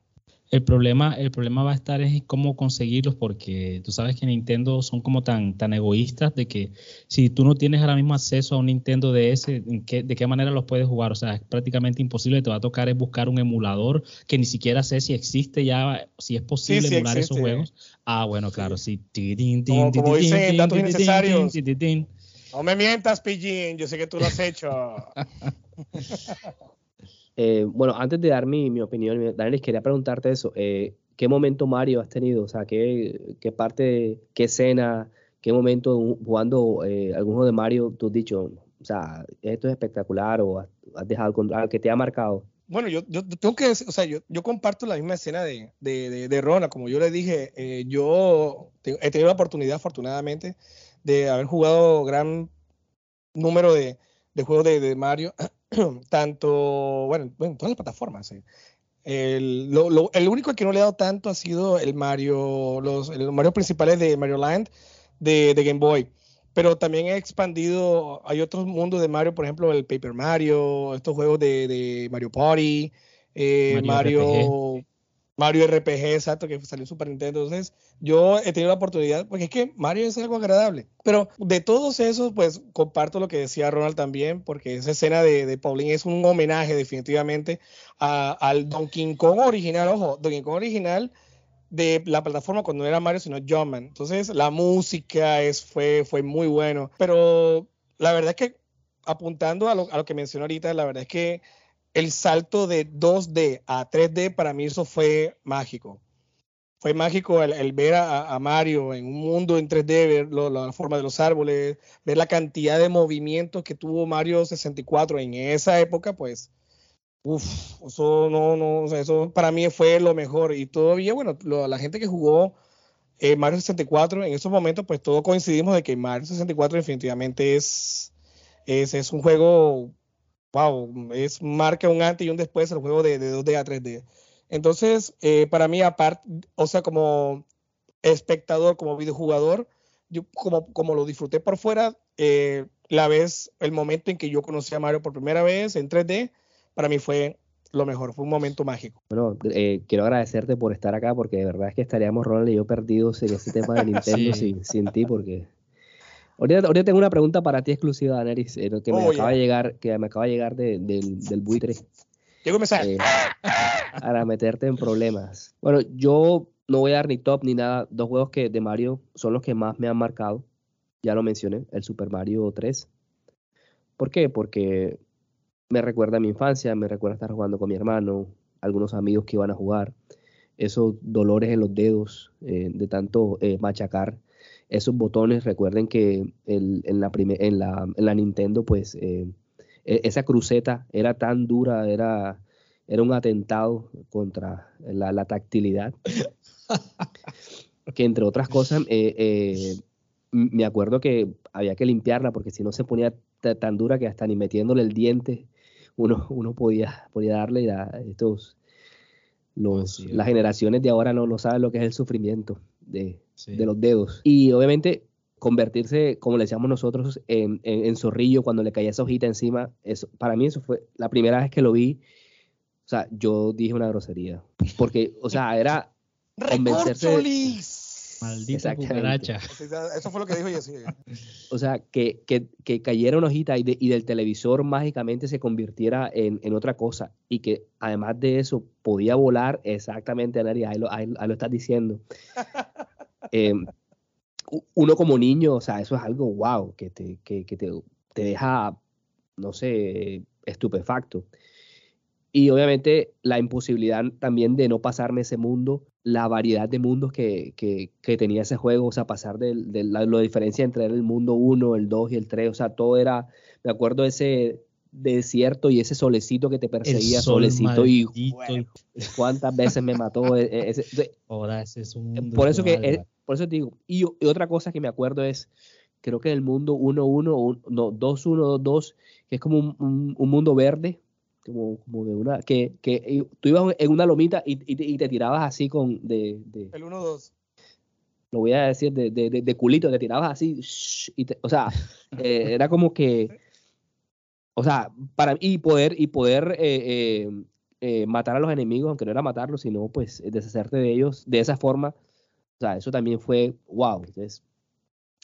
El problema, el problema va a estar en cómo conseguirlos, porque tú sabes que Nintendo son como tan, tan egoístas de que si tú no tienes ahora mismo acceso a un Nintendo DS, ¿en qué- ¿de qué manera los puedes jugar? O sea, es prácticamente imposible. Te va a tocar es buscar un emulador que ni siquiera sé si existe ya, si es posible sí emular esos juegos. Ah, bueno, claro, sí. Como- como dicen datos innecesarios. No me mientas, Pidgin, yo sé que tú lo has hecho. Eh, bueno, antes de dar mi, mi opinión, Daniel, quería preguntarte eso. eh, ¿Qué momento Mario has tenido? O sea, ¿qué, qué parte, qué escena, qué momento jugando eh, algún juego de Mario tú has dicho, o sea, esto es espectacular o has, has dejado algo que te ha marcado? Bueno, yo, yo tengo que decir, o sea, yo, yo comparto la misma escena de, de, de, de Rona. Como yo le dije, eh, yo he tenido la oportunidad, afortunadamente, de haber jugado gran número de, de juegos de, de Mario, tanto, bueno, en todas las plataformas. eh. El, lo- lo- el único que no le he dado tanto ha sido el Mario, los, los Mario principales de Mario Land de, de Game Boy. Pero también he expandido, hay otros mundos de Mario, por ejemplo, el Paper Mario, estos juegos de, de Mario Party, eh, Mario Mario, Mario RPG, exacto, que salió en Super Nintendo. Entonces, yo he tenido la oportunidad, porque es que Mario es algo agradable. Pero de todos esos, pues comparto lo que decía Ronald también, porque esa escena de, de Pauline es un homenaje definitivamente a- al Donkey Kong original. Ojo, Donkey Kong original de la plataforma cuando no era Mario, sino Jumpman. Entonces, la música es, fue, fue muy bueno. Pero la verdad es que, apuntando a lo, a lo que mencioné ahorita, la verdad es que el salto de 2D a 3D para mí eso fue mágico. Fue mágico el, ver a, Mario en un mundo en 3D, ver la forma de los árboles, ver la cantidad de movimientos que tuvo Mario 64 en esa época, pues, uff, eso no, no, eso para mí fue lo mejor. Y todavía, bueno, lo- la gente que jugó eh, Mario 64 en esos momentos, pues todos coincidimos de que Mario 64 definitivamente es, es, es un juego wow, es marca un antes y un después el juego de, de 2D a 3D. Entonces, eh, para mí, aparte, o sea, como espectador, como videojugador, yo como, como lo disfruté por fuera, eh, la vez, el momento en que yo conocí a Mario por primera vez en 3D, para mí fue lo mejor, fue un momento mágico. Bueno, eh, quiero agradecerte por estar acá porque de verdad es que estaríamos Ronald y yo perdidos en ese tema de Nintendo Sí. sin, sin ti porque... Ahorita, ahorita tengo una pregunta para ti exclusiva, Daneris, eh, que me Oh, acaba yeah. de llegar, que me acaba de llegar de- del, del buitre. Llegó un mensaje. eh, para meterte en problemas. Bueno, yo no voy a dar ni top ni nada. Dos juegos que de Mario son los que más me han marcado. Ya lo mencioné, el Super Mario 3. ¿Por qué? Porque me recuerda a mi infancia, me recuerda estar jugando con mi hermano, algunos amigos que iban a jugar, esos dolores en los dedos eh, de tanto eh, machacar esos botones. Recuerden que el- en, la prime- en, la, en la Nintendo, pues eh, e- esa cruceta era tan dura, era, era un atentado contra la, la tactilidad. que entre otras cosas, eh, eh, me acuerdo que había que limpiarla porque si no se ponía ta- tan dura que hasta ni metiéndole el diente uno, uno podía, podía darle a estos los, las generaciones de ahora no, no saben lo que es el sufrimiento de, Sí. de los dedos. Y obviamente convertirse, como le decíamos nosotros, en, en- en zorrillo cuando le caía esa hojita encima, eso, para mí eso fue la primera vez que lo vi. O sea, yo dije una grosería. Porque, o sea, era convencerse de-. Maldita cucaracha. Eso fue lo que dijo Jessy. O sea, que, que, que cayera una hojita y, de- y del televisor mágicamente se convirtiera en, en otra cosa. Y que además de eso podía volar exactamente, Nari, ahí lo, ahí- ahí lo estás diciendo. Eh, uno como niño, o sea, eso es algo wow, que te, que, te, te deja, no sé, estupefacto. Y obviamente la imposibilidad también de no pasarme ese mundo, la variedad de mundos que, que, tenía ese juego, o sea, pasar de, de la, la diferencia entre el mundo 1, el 2 y el 3, o sea, todo era, me acuerdo ese desierto y ese solecito que te perseguía, El sol solecito y Bueno. cuántas veces me mató. e- e- ese- Joda, ese es un mundo por eso que, eh, por eso te digo, y, y otra cosa que me acuerdo es, creo que en el mundo 1-1, un- no, 2-1, 2-2, que es como un, un- un mundo verde, como, como de una, que, que tú ibas en una lomita y, y te- y te tirabas así con, de, de- El 1-2. lo voy a decir, de, de, de- de culito, te tirabas así, shh, y te- o sea, eh, era como que, o sea, para y poder, y poder eh, eh, eh, matar a los enemigos, aunque no era matarlos, sino pues deshacerte de ellos de esa forma, o sea, eso también fue wow.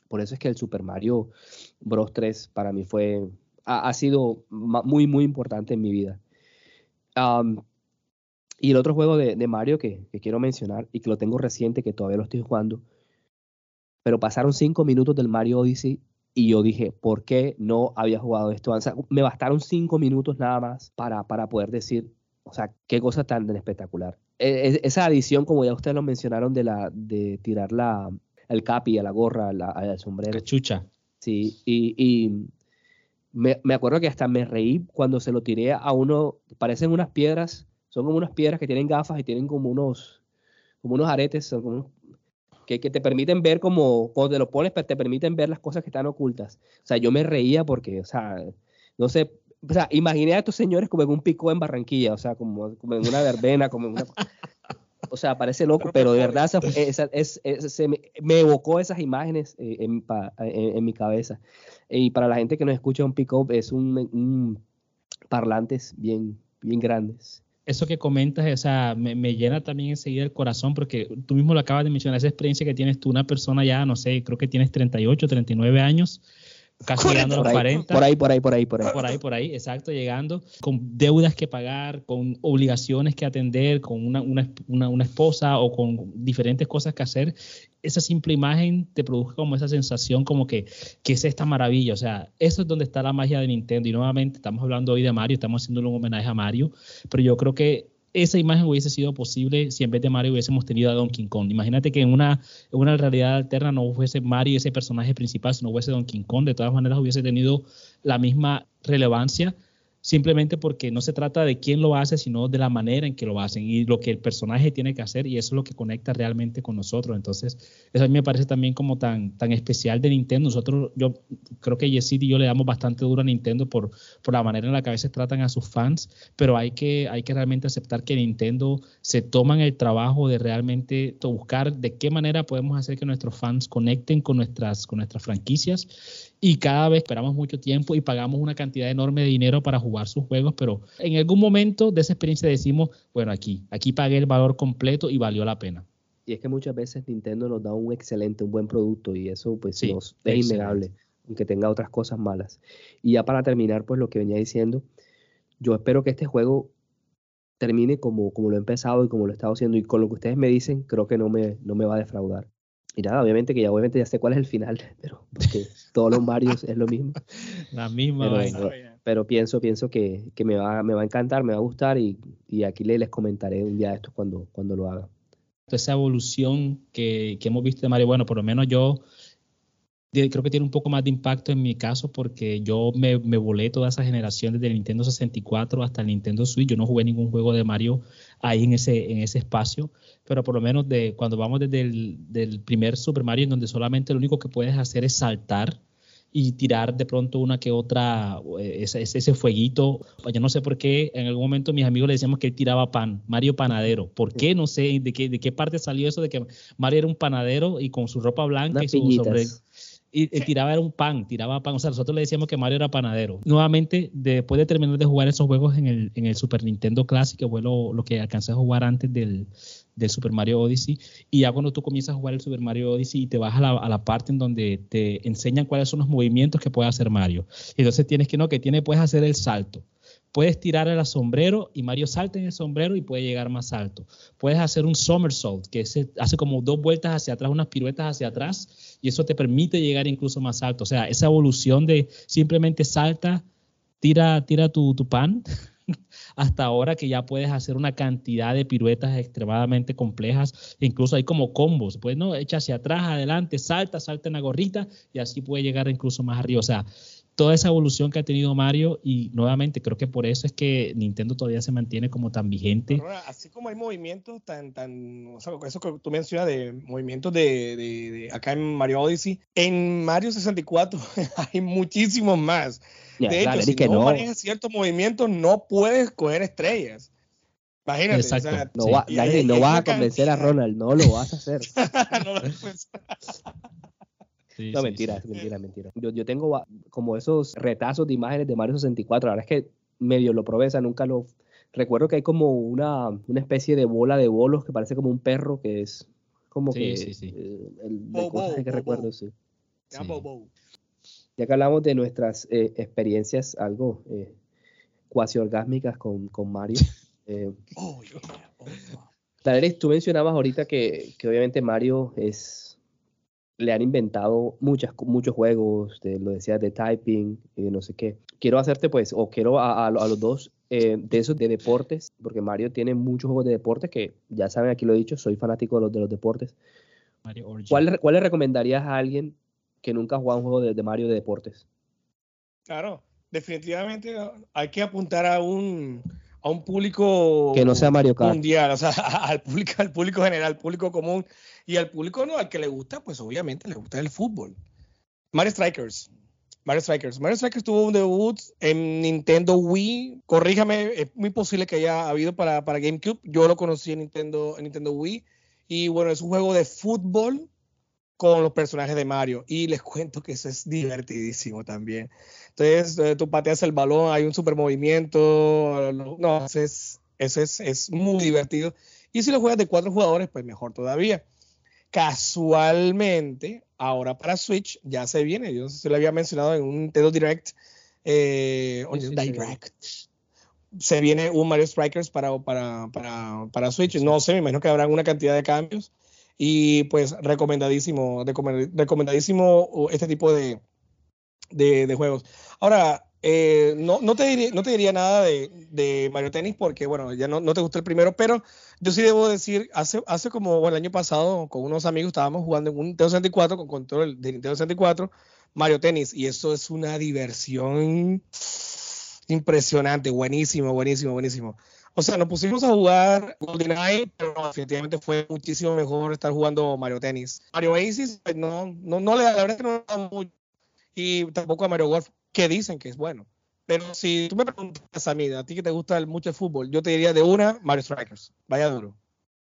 Por eso es que el Super Mario Bros. 3 para mí fue, ha, sido muy, muy importante en mi vida. Y el otro juego de, de Mario que, que quiero mencionar y que lo tengo reciente, que todavía lo estoy jugando, pero pasaron cinco minutos del Mario Odyssey y yo dije, ¿por qué no había jugado esto? O sea, me bastaron cinco minutos nada más para, para poder decir, o sea, qué cosa tan espectacular. E- e- esa adición, como ya ustedes lo mencionaron, de, la, de tirar la, el capi a la gorra, la- al sombrero. Cachucha. Sí, y, y me, me acuerdo que hasta me reí cuando se lo tiré a uno, parecen unas piedras, son como unas piedras que tienen gafas y tienen como unos, como unos aretes, son como unos- que, que te permiten ver como, cuando te lo pones, pues, te permiten ver las cosas que están ocultas. O sea, yo me reía porque, o sea, no sé, o sea, imaginé a estos señores como en un pico en Barranquilla, o sea, como, como en una verbena, como en una... O sea, parece loco, pero de verdad esa, esa- es, se me, me evocó esas imágenes eh, en, pa- en- en mi cabeza. Y para la gente que nos escucha, un pick-up es un, un parlantes bien, bien grandes. Eso que comentas, o sea, me, me llena también enseguida el corazón porque tú mismo lo acabas de mencionar, esa experiencia que tienes tú, una persona ya, no sé, creo que tienes 38, 39 años, casi llegando a los Por ahí, 40. por ahí, por ahí, por ahí, por ahí. por ahí, por ahí, exacto, llegando con deudas que pagar, con obligaciones que atender, con una, una, una- una esposa o con diferentes cosas que hacer, esa simple imagen te produce como esa sensación como que, que es esta maravilla, o sea, eso es donde está la magia de Nintendo y nuevamente estamos hablando hoy de Mario, estamos haciéndole un homenaje a Mario, pero yo creo que esa imagen hubiese sido posible si en vez de Mario hubiésemos tenido a Donkey Kong. Imagínate que en una, en una realidad alterna no fuese Mario ese personaje principal, sino fuese Donkey Kong. De todas maneras hubiese tenido la misma relevancia simplemente porque no se trata de quién lo hace, sino de la manera en que lo hacen y lo que el personaje tiene que hacer y eso es lo que conecta realmente con nosotros. Entonces, eso a mí me parece también como tan, tan especial de Nintendo. Nosotros, yo creo que Yesid y yo le damos bastante duro a Nintendo por, por la manera en la que a veces tratan a sus fans, pero hay que, hay que realmente aceptar que Nintendo se toman el trabajo de realmente buscar de qué manera podemos hacer que nuestros fans conecten con nuestras, con nuestras franquicias y cada vez esperamos mucho tiempo y pagamos una cantidad enorme de dinero para jugar sus juegos, pero en algún momento de esa experiencia decimos, bueno, aquí, aquí pagué el valor completo y valió la pena. Y es que muchas veces Nintendo nos da un excelente, un buen producto y eso pues Sí, nos, es excelente. innegable, aunque tenga otras cosas malas. Y ya para terminar, pues lo que venía diciendo, yo espero que este juego termine como, como lo he empezado y como lo he estado haciendo y con lo que ustedes me dicen, creo que no me, no me va a defraudar. Y nada, obviamente que ya obviamente ya sé cuál es el final, pero porque todos los Marios es lo mismo. La misma Pero, vaina. pero pienso, pienso que, que me, va, me va a encantar, me va a gustar y, y aquí le- les comentaré un día esto cuando, cuando lo haga. esa evolución que, que hemos visto de Mario, bueno, por lo menos yo creo que tiene un poco más de impacto en mi caso porque yo me, me volé toda esa generación desde el Nintendo 64 hasta el Nintendo Switch. Yo no jugué ningún juego de Mario ahí en ese, en ese espacio, pero por lo menos de cuando vamos desde el del primer Super Mario en donde solamente lo único que puedes hacer es saltar y tirar de pronto una que otra, eh, ese, ese, fueguito. Yo no sé por qué en algún momento mis amigos le decíamos que él tiraba pan, Mario Panadero. ¿Por qué? No sé de qué, de qué parte salió eso de que Mario era un panadero y con su ropa blanca y su sombrero. Y él tiraba era un pan, tiraba pan. O sea, nosotros le decíamos que Mario era panadero. Nuevamente, después de terminar de jugar esos juegos en el, en el Super Nintendo Classic, que fue lo, lo que alcancé a jugar antes del, del Super Mario Odyssey, y ya cuando tú comienzas a jugar el Super Mario Odyssey y te vas a la, a la parte en donde te enseñan cuáles son los movimientos que puede hacer Mario. Y entonces tienes que, no, que tiene, puedes hacer el salto. Puedes tirar el sombrero y Mario salta en el sombrero y puede llegar más alto. Puedes hacer un somersault, que se hace como dos vueltas hacia atrás, unas piruetas hacia atrás, y eso te permite llegar incluso más alto. O sea, esa evolución de simplemente salta, tira, tira tu, pan, hasta ahora que ya puedes hacer una cantidad de piruetas extremadamente complejas, incluso hay como combos, pues no, echa hacia atrás, adelante, salta, salta en la gorrita y así puede llegar incluso más arriba. O sea, toda esa evolución que ha tenido Mario y nuevamente creo que por eso es que Nintendo todavía se mantiene como tan vigente. Pero ahora, así como hay movimientos tan, tan, o sea, eso que tú mencionas de movimientos de, de- de acá en Mario Odyssey, en Mario 64 hay muchísimos más. De hecho, si que no, no, manejas ciertos movimientos, no puedes coger estrellas. Imagínate. Exacto. O sea, no, Sí. va- no vas a convencer a. Ronald, no lo vas a hacer. no lo puedes- Sí, No, sí, mentira, sí. mentira, mentira. Yo, yo tengo como esos retazos de imágenes de Mario 64. La verdad es que medio lo probé, o sea, nunca lo. Recuerdo que hay como una, una especie de bola de bolos que parece como un perro que es como Sí, que. sí, sí. eh, el- de Bow, cosas que recuerdo, sí. Ya, que hablamos de nuestras eh, experiencias algo eh, cuasi orgásmicas con, con Mario. eh, Oh, yo- oh, tú mencionabas ahorita que, que obviamente Mario es. Le han inventado muchas, muchos juegos, de, lo decías de typing y de no sé qué. Quiero hacerte, pues, o quiero a, a- a los dos eh, de esos de deportes, porque Mario tiene muchos juegos de deportes que ya saben, aquí lo he dicho, soy fanático de los de los deportes. Mario. ¿Cuál, le- cuál le recomendarías a alguien que nunca ha jugado un juego de, de Mario de deportes? Claro, definitivamente hay que apuntar a un, a un público Que no sea Mario Kart. mundial, o sea, al público, al público general, al público común y al público no, al que le gusta, pues obviamente le gusta el fútbol. Mario Strikers Mario Strikers. Mario Strikers tuvo un debut en Nintendo Wii. Corríjame, es muy posible que haya habido para, para GameCube. Yo lo conocí en Nintendo, en Nintendo Wii. Y bueno, es un juego de fútbol con los personajes de Mario. Y les cuento que eso es divertidísimo también. Entonces, eh, tú pateas el balón, hay un super movimiento. No, eso es, eso es, es muy divertido. Y si lo juegas de cuatro jugadores, pues mejor todavía. Casualmente, ahora para Switch ya se viene. Yo no sé si lo había mencionado en un Nintendo Direct. Eh, Sí, sí, sí. Direct. Se viene un Mario Strikers para, para, para, para Switch. No sé, me imagino que habrá una cantidad de cambios. Y pues recomendadísimo, recomend- recomendadísimo este tipo de, de, juegos. Ahora, eh, no, no, te diría, nada de, de Mario Tennis porque, bueno, ya no, no te gustó el primero, pero yo sí debo decir, hace, hace como el año pasado con unos amigos estábamos jugando en un Nintendo 64 con control de Nintendo 64, Mario Tennis, y eso es una diversión impresionante, buenísimo, buenísimo, buenísimo. O sea, nos pusimos a jugar GoldenEye, pero no, definitivamente fue muchísimo mejor estar jugando Mario Tennis. Mario Oasis, pues, no, no, no la verdad es que no le da mucho. Y tampoco a Mario Golf, que dicen que es bueno. Pero si tú me preguntas a mí, a ti que te gusta mucho el fútbol, yo te diría de una, Mario Strikers. Vaya duro.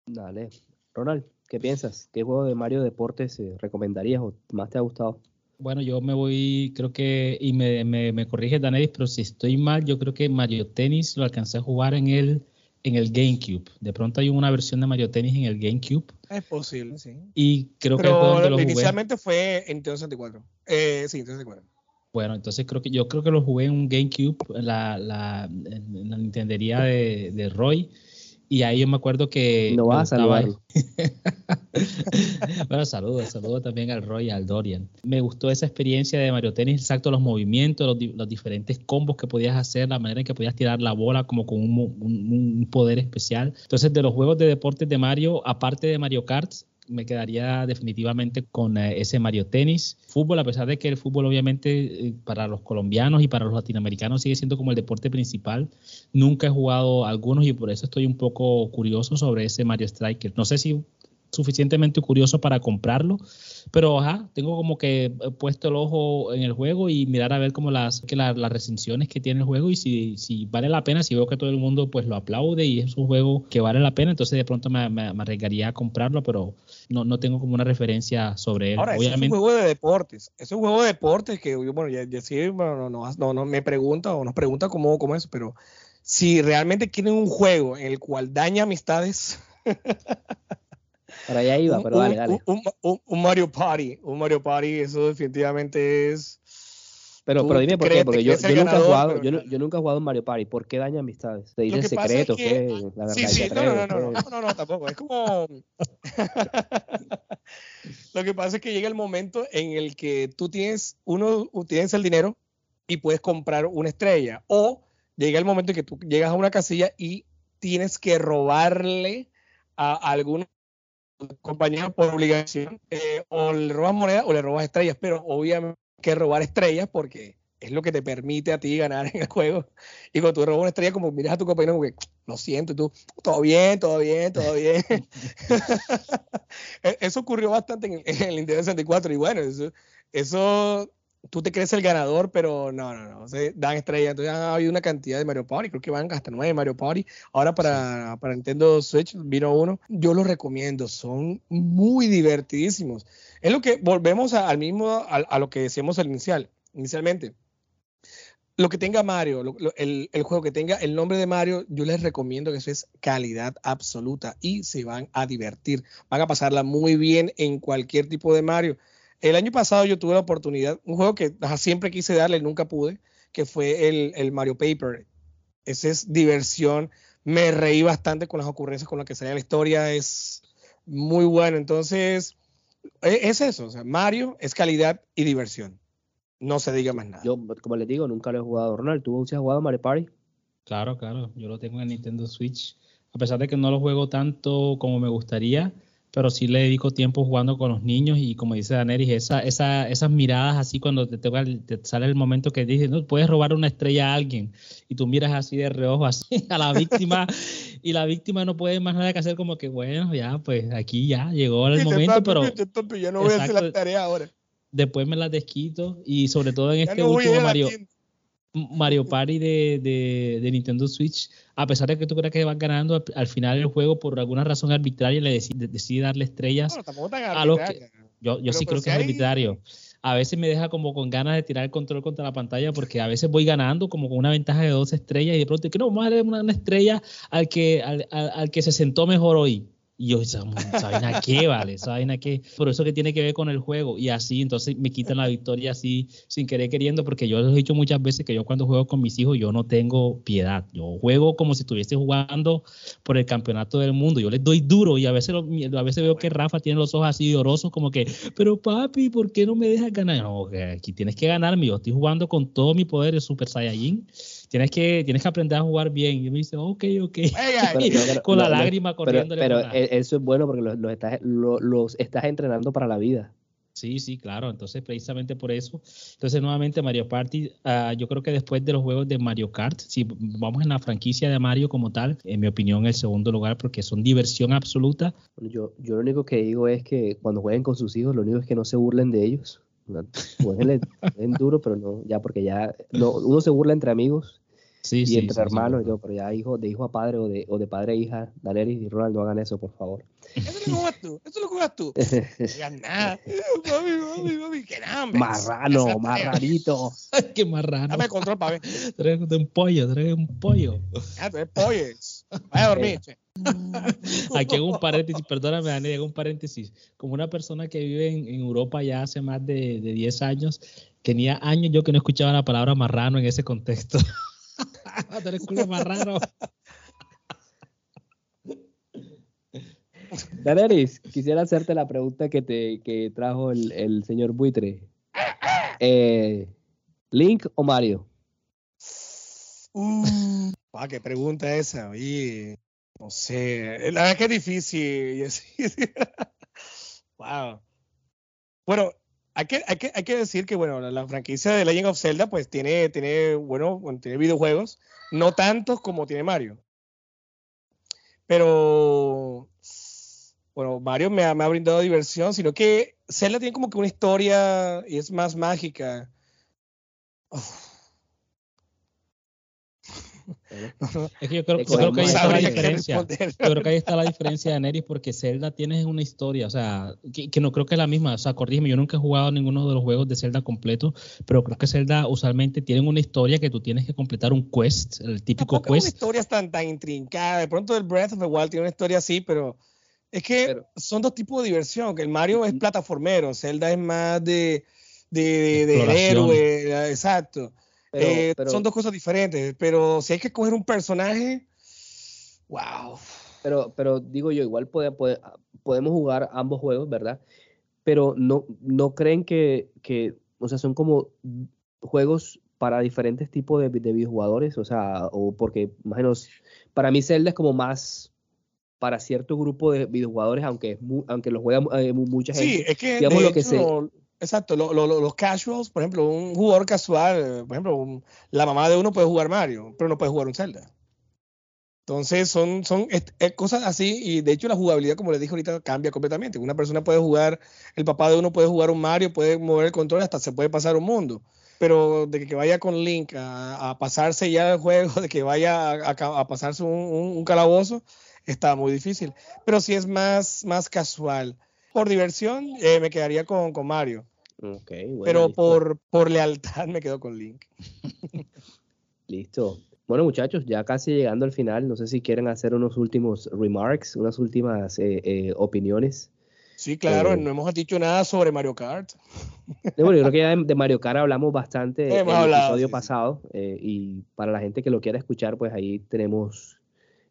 Dale. Ronald, ¿qué piensas? ¿Qué juego de Mario Deportes eh, recomendarías o más te ha gustado? Bueno, yo me voy, creo que, y me, me, me corrige Danelis, pero si estoy mal, yo creo que Mario Tennis lo alcancé a jugar en el, en el GameCube. De pronto hay una versión de Mario Tennis en el GameCube Es posible, sí. y creo que fue donde Pero lo jugué. inicialmente fue en Nintendo 64. Eh, sí, Nintendo 64. Bueno, entonces creo que yo creo que lo jugué en un GameCube, en la, la, en la Nintendería de, de Roy. Y ahí yo me acuerdo que. No me vas a saludarlo. bueno, saludos, saludos también al Roy y al Dorian. Me gustó esa experiencia de Mario Tennis, exacto, los movimientos, los, los diferentes combos que podías hacer, la manera en que podías tirar la bola como con un, un- un poder especial. Entonces, de los juegos de deportes de Mario, aparte de Mario Kart, me quedaría definitivamente con eh, ese Mario Tennis. Fútbol, a pesar de que el fútbol obviamente eh, para los colombianos y para los latinoamericanos sigue siendo como el deporte principal, nunca he jugado algunos y por eso estoy un poco curioso sobre ese Mario Striker. No sé si suficientemente curioso para comprarlo, pero ajá, tengo como que eh, puesto el ojo en el juego y mirar a ver como las, que la- las recensiones que tiene el juego y si, si vale la pena, si veo que todo el mundo pues lo aplaude y es un juego que vale la pena, entonces de pronto me, me- me arriesgaría a comprarlo, pero no, no tengo como una referencia sobre él. Ahora, eso es un Obviamente, juego de deportes. Es un juego de deportes que, bueno, ya, ya sí, bueno, no, no, no, no me pregunta o nos pregunta cómo, cómo es, pero si realmente quieren un juego en el cual daña amistades, Para allá iba, un, pero dale, un- dale. un- un- un Mario Party, un Mario Party, eso definitivamente es. Pero, pero dime por qué, porque yo, nunca he jugado, pero yo, nunca he jugado en Mario Party. ¿Por qué daña amistades? ¿Te dicen pasa es secretos? que- ¿qué? La verdad, Sí, sí, no, no, no, atreves, no, no, no, no, tampoco. Es como. Lo que pasa es que llega el momento en el que tú tienes, uno, tienes el dinero y puedes comprar una estrella. O llega el momento en que tú llegas a una casilla y tienes que robarle a algún compañero por obligación. eh, o le robas moneda o le robas estrellas. Pero obviamente hay que robar estrellas porque es lo que te permite a ti ganar en el juego. Y cuando tú robas una estrella, como miras a tu compañero, como que lo siento, y tú, todo bien, todo bien, todo bien. E- eso ocurrió bastante en, en el Nintendo 64 y bueno, eso, eso, tú te crees el ganador, pero no, no, no, se dan estrellas. Entonces ha habido una cantidad de Mario Party, creo que van hasta nueve Mario Party. Ahora para, para Nintendo Switch vino uno. Yo los recomiendo, son muy divertidísimos. Es lo que volvemos a- al mismo, a, a lo que decíamos al inicial, inicialmente lo que tenga Mario, lo- lo- el, el juego que tenga el nombre de Mario, yo les recomiendo que eso es calidad absoluta y se van a divertir. Van a pasarla muy bien en cualquier tipo de Mario. El año pasado yo tuve la oportunidad, un juego que ajá, siempre quise darle, nunca pude, que fue el, el Mario Paper. Ese es diversión. Me reí bastante con las ocurrencias con las que salía la historia. Es muy bueno. Entonces, e- es eso. O sea, Mario es calidad y diversión. No se diga más nada. Yo, como les digo, nunca lo he jugado. Ronald, ¿tú sí has jugado Mario Party? Claro, claro, yo lo tengo en Nintendo Switch. A pesar de que no lo juego tanto como me gustaría, pero sí le dedico tiempo jugando con los niños y como dice Daneris, esa, esa, esas miradas así cuando te, te sale el momento que dices, no, puedes robar una estrella a alguien y tú miras así de reojo así a la víctima y la víctima no puede más nada que hacer como que bueno, ya, pues aquí ya llegó el momento, papi, pero papi, ya no voy a hacer la tarea ahora. después me las desquito y sobre todo en Ya este no último Mario, tienda. Mario Party de, de- de Nintendo Switch, a pesar de que tú creas que vas ganando, al, al final el juego por alguna razón arbitraria le decide, decide darle estrellas. Bueno, a los que-. Yo, yo sí pues creo si que es hay- arbitrario. A veces me deja como con ganas de tirar el control contra la pantalla porque a veces voy ganando como con una ventaja de dos estrellas y de pronto que no, vamos a darle una, una estrella al que, al, al- al que se sentó mejor hoy. Y yo, esa, vaina qué, vale, esa vaina qué. Por eso que tiene que ver con el juego. Y así, entonces me quitan la victoria así, sin querer queriendo, porque yo les he dicho muchas veces que yo cuando juego con mis hijos, yo no tengo piedad. Yo juego como si estuviese jugando por el campeonato del mundo. Yo les doy duro y a veces, a veces veo que Rafa tiene los ojos así llorosos, como que, pero papi, ¿por qué no me dejas ganar? No, aquí tienes que ganarme. Yo estoy jugando con todo mi poder de Super Saiyajin. Tienes que, tienes que aprender a jugar bien. Y me dice, ok, ok. Pero- pero- con la lo- lágrima Pero, corriendo. pero e- eso es bueno porque los, los estás, lo- los estás entrenando para la vida. Sí, sí, claro. Entonces, precisamente por eso. Entonces, nuevamente, Mario Party, ah, yo creo que después de los juegos de Mario Kart, si vamos en la franquicia de Mario como tal, en mi opinión, el segundo lugar, porque son diversión absoluta. Bueno, Yo, yo lo único que digo es que cuando jueguen con sus hijos, lo único es que no se burlen de ellos. ¿no? Jueguenle en duro, pero no, ya porque ya no, uno se burla entre amigos Sí, y sí. entre sí, hermanos, y todo, pero ya hijo, de hijo a padre o de, o de padre a hija, Daneris y Ronald, no hagan eso, por favor. Eso lo juegas tú, eso lo juegas tú. No digas nada. Mami, mami, mami, que nada. Marrano, marranito. Qué marrano. Dame control ver. Trae un pollo, trae un pollo. Ah, tú eres polles. Vaya a dormir. che. Aquí hago un paréntesis, perdóname, Dani, hago un paréntesis. Como una persona que vive en, en Europa ya hace más de, de 10 años, tenía años yo que no escuchaba la palabra marrano en ese contexto. Tú eres culo marrano. Daneris, quisiera hacerte la pregunta que te que trajo el, el señor Buitre. Eh, ¿Link o Mario? Uh, ah, qué pregunta esa, oye. No sé. La verdad que es difícil. Wow. Bueno, hay que, hay, que, hay que decir que bueno, la, la franquicia de Legend of Zelda pues tiene, tiene, bueno, tiene videojuegos, no tantos como tiene Mario. Pero, bueno, Mario me ha, me ha brindado diversión, sino que Zelda tiene como que una historia y es más mágica. Uf. Es que yo creo, yo creo que ahí está la diferencia. Yo creo que ahí está la diferencia de Neris porque Zelda tiene una historia, o sea, que, que no creo que es la misma, o sea, corrígeme, yo nunca he jugado ninguno de los juegos de Zelda completo, pero creo que Zelda usualmente tienen una historia que tú tienes que completar un quest, el típico Tampoco quest. historia tan, tan intrincada. De pronto el Breath of the Wild tiene una historia así, pero es que Pero- son dos tipos de diversión. Que el Mario es plataformero, Zelda es más de, de, de, de héroe, exacto. Pero, Eh, pero- son dos cosas diferentes, pero si hay que coger un personaje, wow. Pero, pero digo yo, igual pode- podemos jugar ambos juegos, ¿verdad? Pero no, no creen que, que, o sea, son como juegos para diferentes tipos de, de videojugadores, o sea, o porque, más o menos, para mí Zelda es como más para cierto grupo de videojugadores, aunque, es mu- aunque lo juega eh, mu- mucha Sí, gente. es que, digamos de lo que hecho, se- lo- exacto, lo- lo- lo- los casuals, por ejemplo, un jugador casual, por ejemplo, un- la mamá de uno puede jugar Mario, pero no puede jugar un Zelda. Entonces son, son cosas así y de hecho la jugabilidad, como les dije ahorita, cambia completamente. Una persona puede jugar, el papá de uno puede jugar un Mario, puede mover el control, hasta se puede pasar un mundo. Pero de que vaya con Link a, pasarse ya el juego, de que vaya a, pasarse un calabozo, está muy difícil. Pero si es más, más casual. Por diversión, eh, me quedaría con, con Mario. Ok, bueno, pero por, por lealtad me quedo con Link. Listo. Bueno, muchachos, ya casi llegando al final, no sé si quieren hacer unos últimos remarks, unas últimas eh, eh, opiniones. Sí, claro, Eh. no hemos dicho nada sobre Mario Kart. Bueno, yo creo que ya de, de Mario Kart hablamos bastante en el hablado, episodio sí, pasado y para la gente que lo quiera escuchar, pues ahí tenemos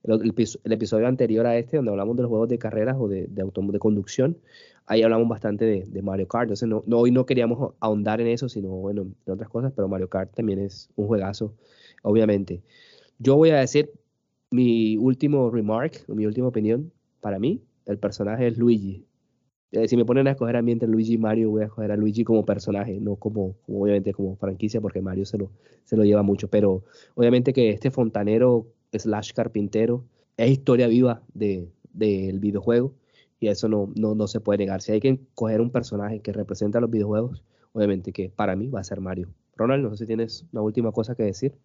el, el episo- el episodio anterior a este donde hablamos de los juegos de carreras o de, de, autom- de conducción. Ahí hablamos bastante de, Mario Kart. Entonces, no, hoy no queríamos ahondar en eso, sino bueno, en otras cosas, pero Mario Kart también es un juegazo, obviamente. Yo voy a decir mi último remark, mi última opinión. Para mí, el personaje es Luigi. Eh, si me ponen a escoger a mí entre Luigi y Mario, voy a escoger a Luigi como personaje, no como, como obviamente como franquicia, porque Mario se lo, se lo lleva mucho. Pero obviamente que este fontanero slash carpintero es historia viva de- del videojuego. Y eso no, no, no se puede negar. Si hay que coger un personaje que representa los videojuegos, obviamente que para mí va a ser Mario. Ronald, no sé si tienes una última cosa que decir.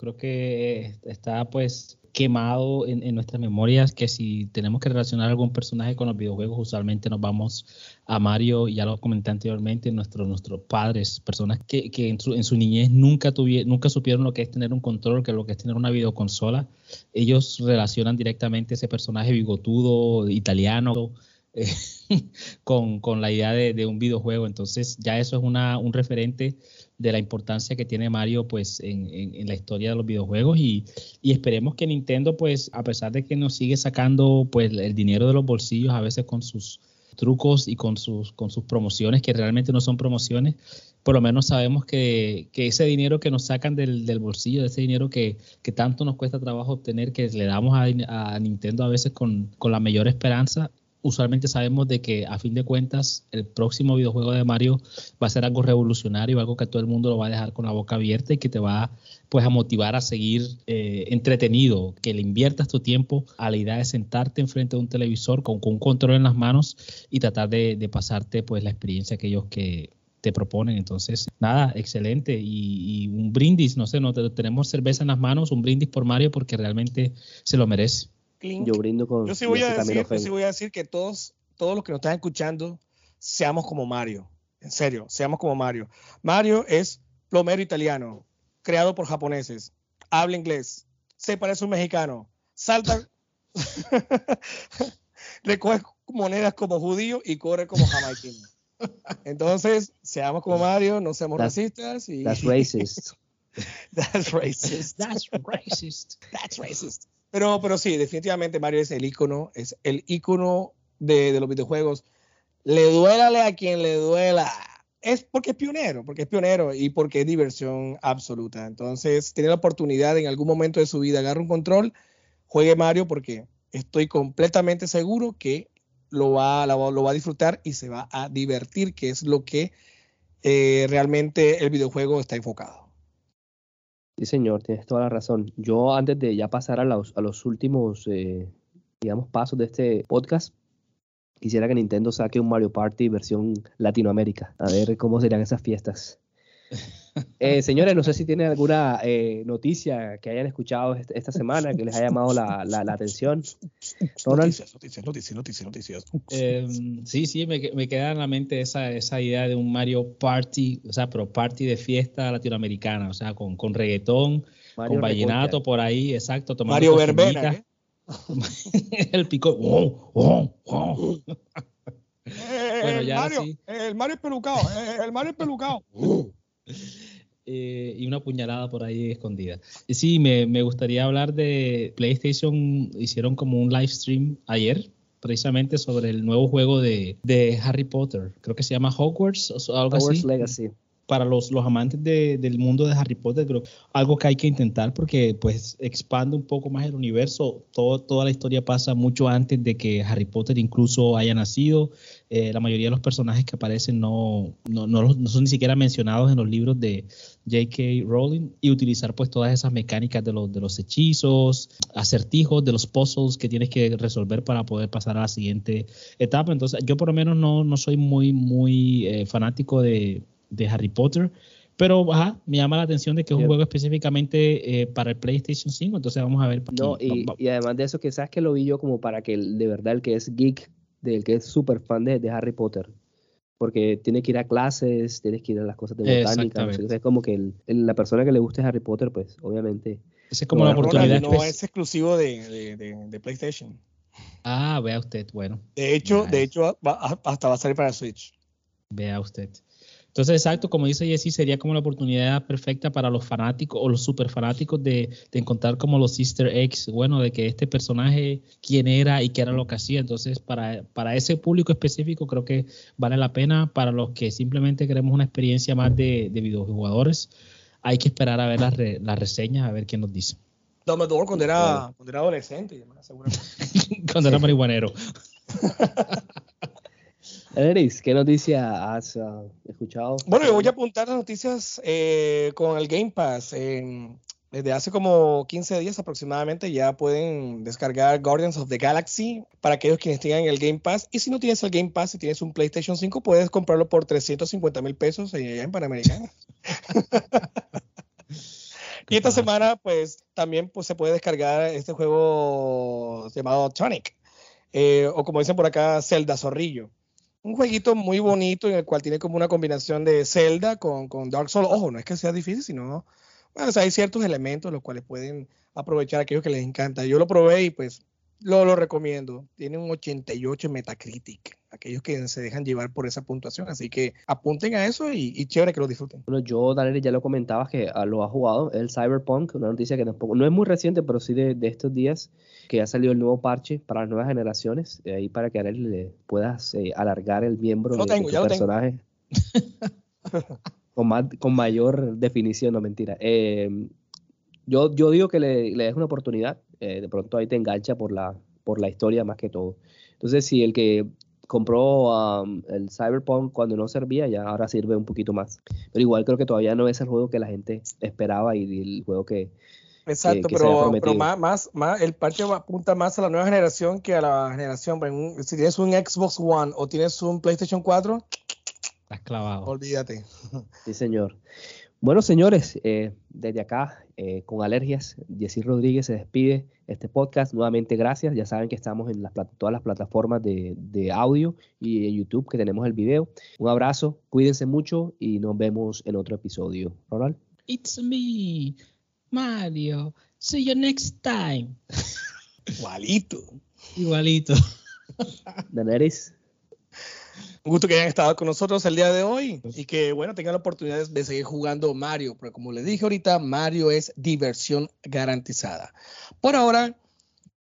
Creo que está pues quemado en, en, nuestras memorias que si tenemos que relacionar algún personaje con los videojuegos, usualmente nos vamos a Mario, ya lo comenté anteriormente, nuestros nuestros padres, personas que, que en, su, en, su, niñez nunca, tuvieron, nunca supieron lo que es tener un control, que lo que es tener una videoconsola. Ellos relacionan directamente ese personaje bigotudo, italiano, eh, con, con, la idea de, de, un videojuego. Entonces ya eso es una, un referente de la importancia que tiene Mario pues en, en, la historia de los videojuegos y, y, esperemos que Nintendo pues a pesar de que nos sigue sacando pues el dinero de los bolsillos a veces con sus trucos y con sus, con sus promociones que realmente no son promociones, por lo menos sabemos que, que ese dinero que nos sacan del, del bolsillo, de ese dinero que, que, tanto nos cuesta trabajo obtener, que le damos a, a Nintendo a veces con, con la mayor esperanza, usualmente sabemos de que a fin de cuentas el próximo videojuego de Mario va a ser algo revolucionario, algo que todo el mundo lo va a dejar con la boca abierta y que te va pues a motivar a seguir eh, entretenido, que le inviertas tu tiempo a la idea de sentarte enfrente de un televisor con, un control en las manos y tratar de, de, pasarte pues la experiencia que ellos que te proponen. Entonces, nada, excelente. Y, y un brindis, no sé, no tenemos cerveza en las manos, un brindis por Mario porque realmente se lo merece. Clink. Yo brindo con. Yo sí voy, a decir, yo sí voy a decir que todos, todos los que nos están escuchando seamos como Mario. En serio, seamos como Mario. Mario es plomero italiano, creado por japoneses, habla inglés, se parece a un mexicano, salta, recoge monedas como judío y corre como jamaiquino. Entonces, seamos como Mario, no seamos that's, racistas. Y... That's racist. that's racist. That's racist. That's racist. Pero, pero sí, definitivamente Mario es el icono, es el icono de, los videojuegos. Le duélale a quien le duela. Es porque es pionero, porque es pionero y porque es diversión absoluta. Entonces, tiene la oportunidad en algún momento de su vida, agarre un control, juegue Mario porque estoy completamente seguro que lo va, lo, lo va a disfrutar y se va a divertir, que es lo que eh, realmente el videojuego está enfocado. Sí, señor, tienes toda la razón. Yo antes de ya pasar a los, a los últimos, eh, digamos, pasos de este podcast, quisiera que Nintendo saque un Mario Party versión Latinoamérica. A ver cómo serían esas fiestas. Eh, señores, no sé si tienen alguna eh, noticia que hayan escuchado este, esta semana que les haya llamado la, la, la atención. Ronald. Noticias, noticias, noticias, noticias. noticias. Eh, sí, sí, me, me, queda en la mente esa, esa idea de un Mario Party, o sea, pero party de fiesta latinoamericana, o sea, con, con reggaetón, Mario con vallenato por ahí, exacto. Mario Verbena. ¿eh? el pico. Oh, oh, oh. bueno, ya Mario, sí. el Mario es pelucado, el Mario pelucado. Eh, y una puñalada por ahí escondida. Sí, me, me, gustaría hablar de PlayStation. Hicieron como un live stream ayer, precisamente sobre el nuevo juego de, de Harry Potter. Creo que se llama Hogwarts o algo Hogwarts así. Legacy para los, los amantes de, del mundo de Harry Potter, creo algo que hay que intentar porque pues expande un poco más el universo. Todo, toda la historia pasa mucho antes de que Harry Potter incluso haya nacido. Eh, la mayoría de los personajes que aparecen no, no, no, no, son ni siquiera mencionados en los libros de J.K. Rowling y utilizar pues todas esas mecánicas de los, de los hechizos, acertijos, de los puzzles que tienes que resolver para poder pasar a la siguiente etapa. Entonces yo por lo menos no, no soy muy, muy eh, fanático de de Harry Potter. Pero ajá, me llama la atención de que es un juego específicamente eh, para el PlayStation 5, entonces vamos a ver. No, y, y, además de eso, que sabes que lo vi yo como para que el, de verdad el que es geek, del que es súper fan de, de, Harry Potter, porque tiene que ir a clases, tienes que ir a las cosas de botánica, no sé, es como que el, el, la persona que le guste Harry Potter, pues obviamente... Esa es como la oportunidad. No es exclusivo de, de, de, PlayStation. Ah, vea usted, bueno. De hecho, de hecho va, hasta va a salir para Switch. Vea usted. Entonces, exacto, como dice Jesse, sería como la oportunidad perfecta para los fanáticos o los super fanáticos de, de, encontrar como los easter eggs, bueno, de que este personaje, quién era y qué era lo que hacía. Entonces, para, para ese público específico, creo que vale la pena. Para los que simplemente queremos una experiencia más de, de videojugadores, hay que esperar a ver las, re, las reseñas, a ver quién nos dice. Dumbledore cuando era, cuando era adolescente, seguramente. cuando era marihuanero. Eris, ¿qué noticia has uh, escuchado? Bueno, yo voy a apuntar las noticias eh, con el Game Pass. Eh, desde hace como 15 días aproximadamente ya pueden descargar Guardians of the Galaxy para aquellos quienes tengan el Game Pass. Y si no tienes el Game Pass, si tienes un PlayStation 5, puedes comprarlo por 350 mil pesos allá en Panamericana. y esta semana, pues también pues, se puede descargar este juego llamado Tonic, eh, o como dicen por acá, Zelda Zorrillo. Un jueguito muy bonito en el cual tiene como una combinación de Zelda con, con Dark Souls. Ojo, no es que sea difícil, sino bueno, hay ciertos elementos los cuales pueden aprovechar aquellos que les encanta. Yo lo probé y pues lo, lo recomiendo. Tiene un 88 en Metacritic. Aquellos que se dejan llevar por esa puntuación. Así que apunten a eso y, chévere que lo disfruten. Bueno, yo, Daniel, ya lo comentabas que ah, lo ha jugado. El Cyberpunk, una noticia que tampoco, no es muy reciente, pero sí de, estos días, que ha salido el nuevo parche para las nuevas generaciones. ahí para que él le puedas eh, alargar el miembro de, tu personaje. con, más, con mayor definición, no mentira. Eh, yo, yo digo que le, le des una oportunidad, eh, de pronto ahí te engancha por la, por la historia más que todo. Entonces, si el que compró um, el Cyberpunk cuando no servía, ya ahora sirve un poquito más. Pero igual creo que todavía no es el juego que la gente esperaba y el juego que... Exacto, pero, pero más, más, más, el parche apunta más a la nueva generación que a la generación. Si tienes un Xbox One o tienes un PlayStation 4, Estás clavado. Olvídate. Sí, señor. Bueno, señores, eh, desde acá, eh, con alergias, Jessy Rodríguez se despide este podcast. Nuevamente, gracias. Ya saben que estamos en las, todas las plataformas de, de, audio y en YouTube que tenemos el video. Un abrazo, cuídense mucho y nos vemos en otro episodio. Ronald. It's me, Mario. See you next time. Igualito. Igualito. Daenerys. Un gusto que hayan estado con nosotros el día de hoy y que, bueno, tengan la oportunidad de seguir jugando Mario, porque como les dije ahorita, Mario es diversión garantizada. Por ahora,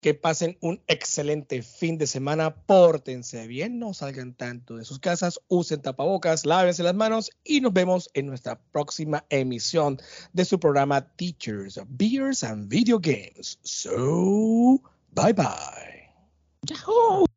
que pasen un excelente fin de semana, pórtense bien, no salgan tanto de sus casas, usen tapabocas, lávense las manos y nos vemos en nuestra próxima emisión de su programa Teachers, Beers and Video Games. So, bye bye. Yahoo!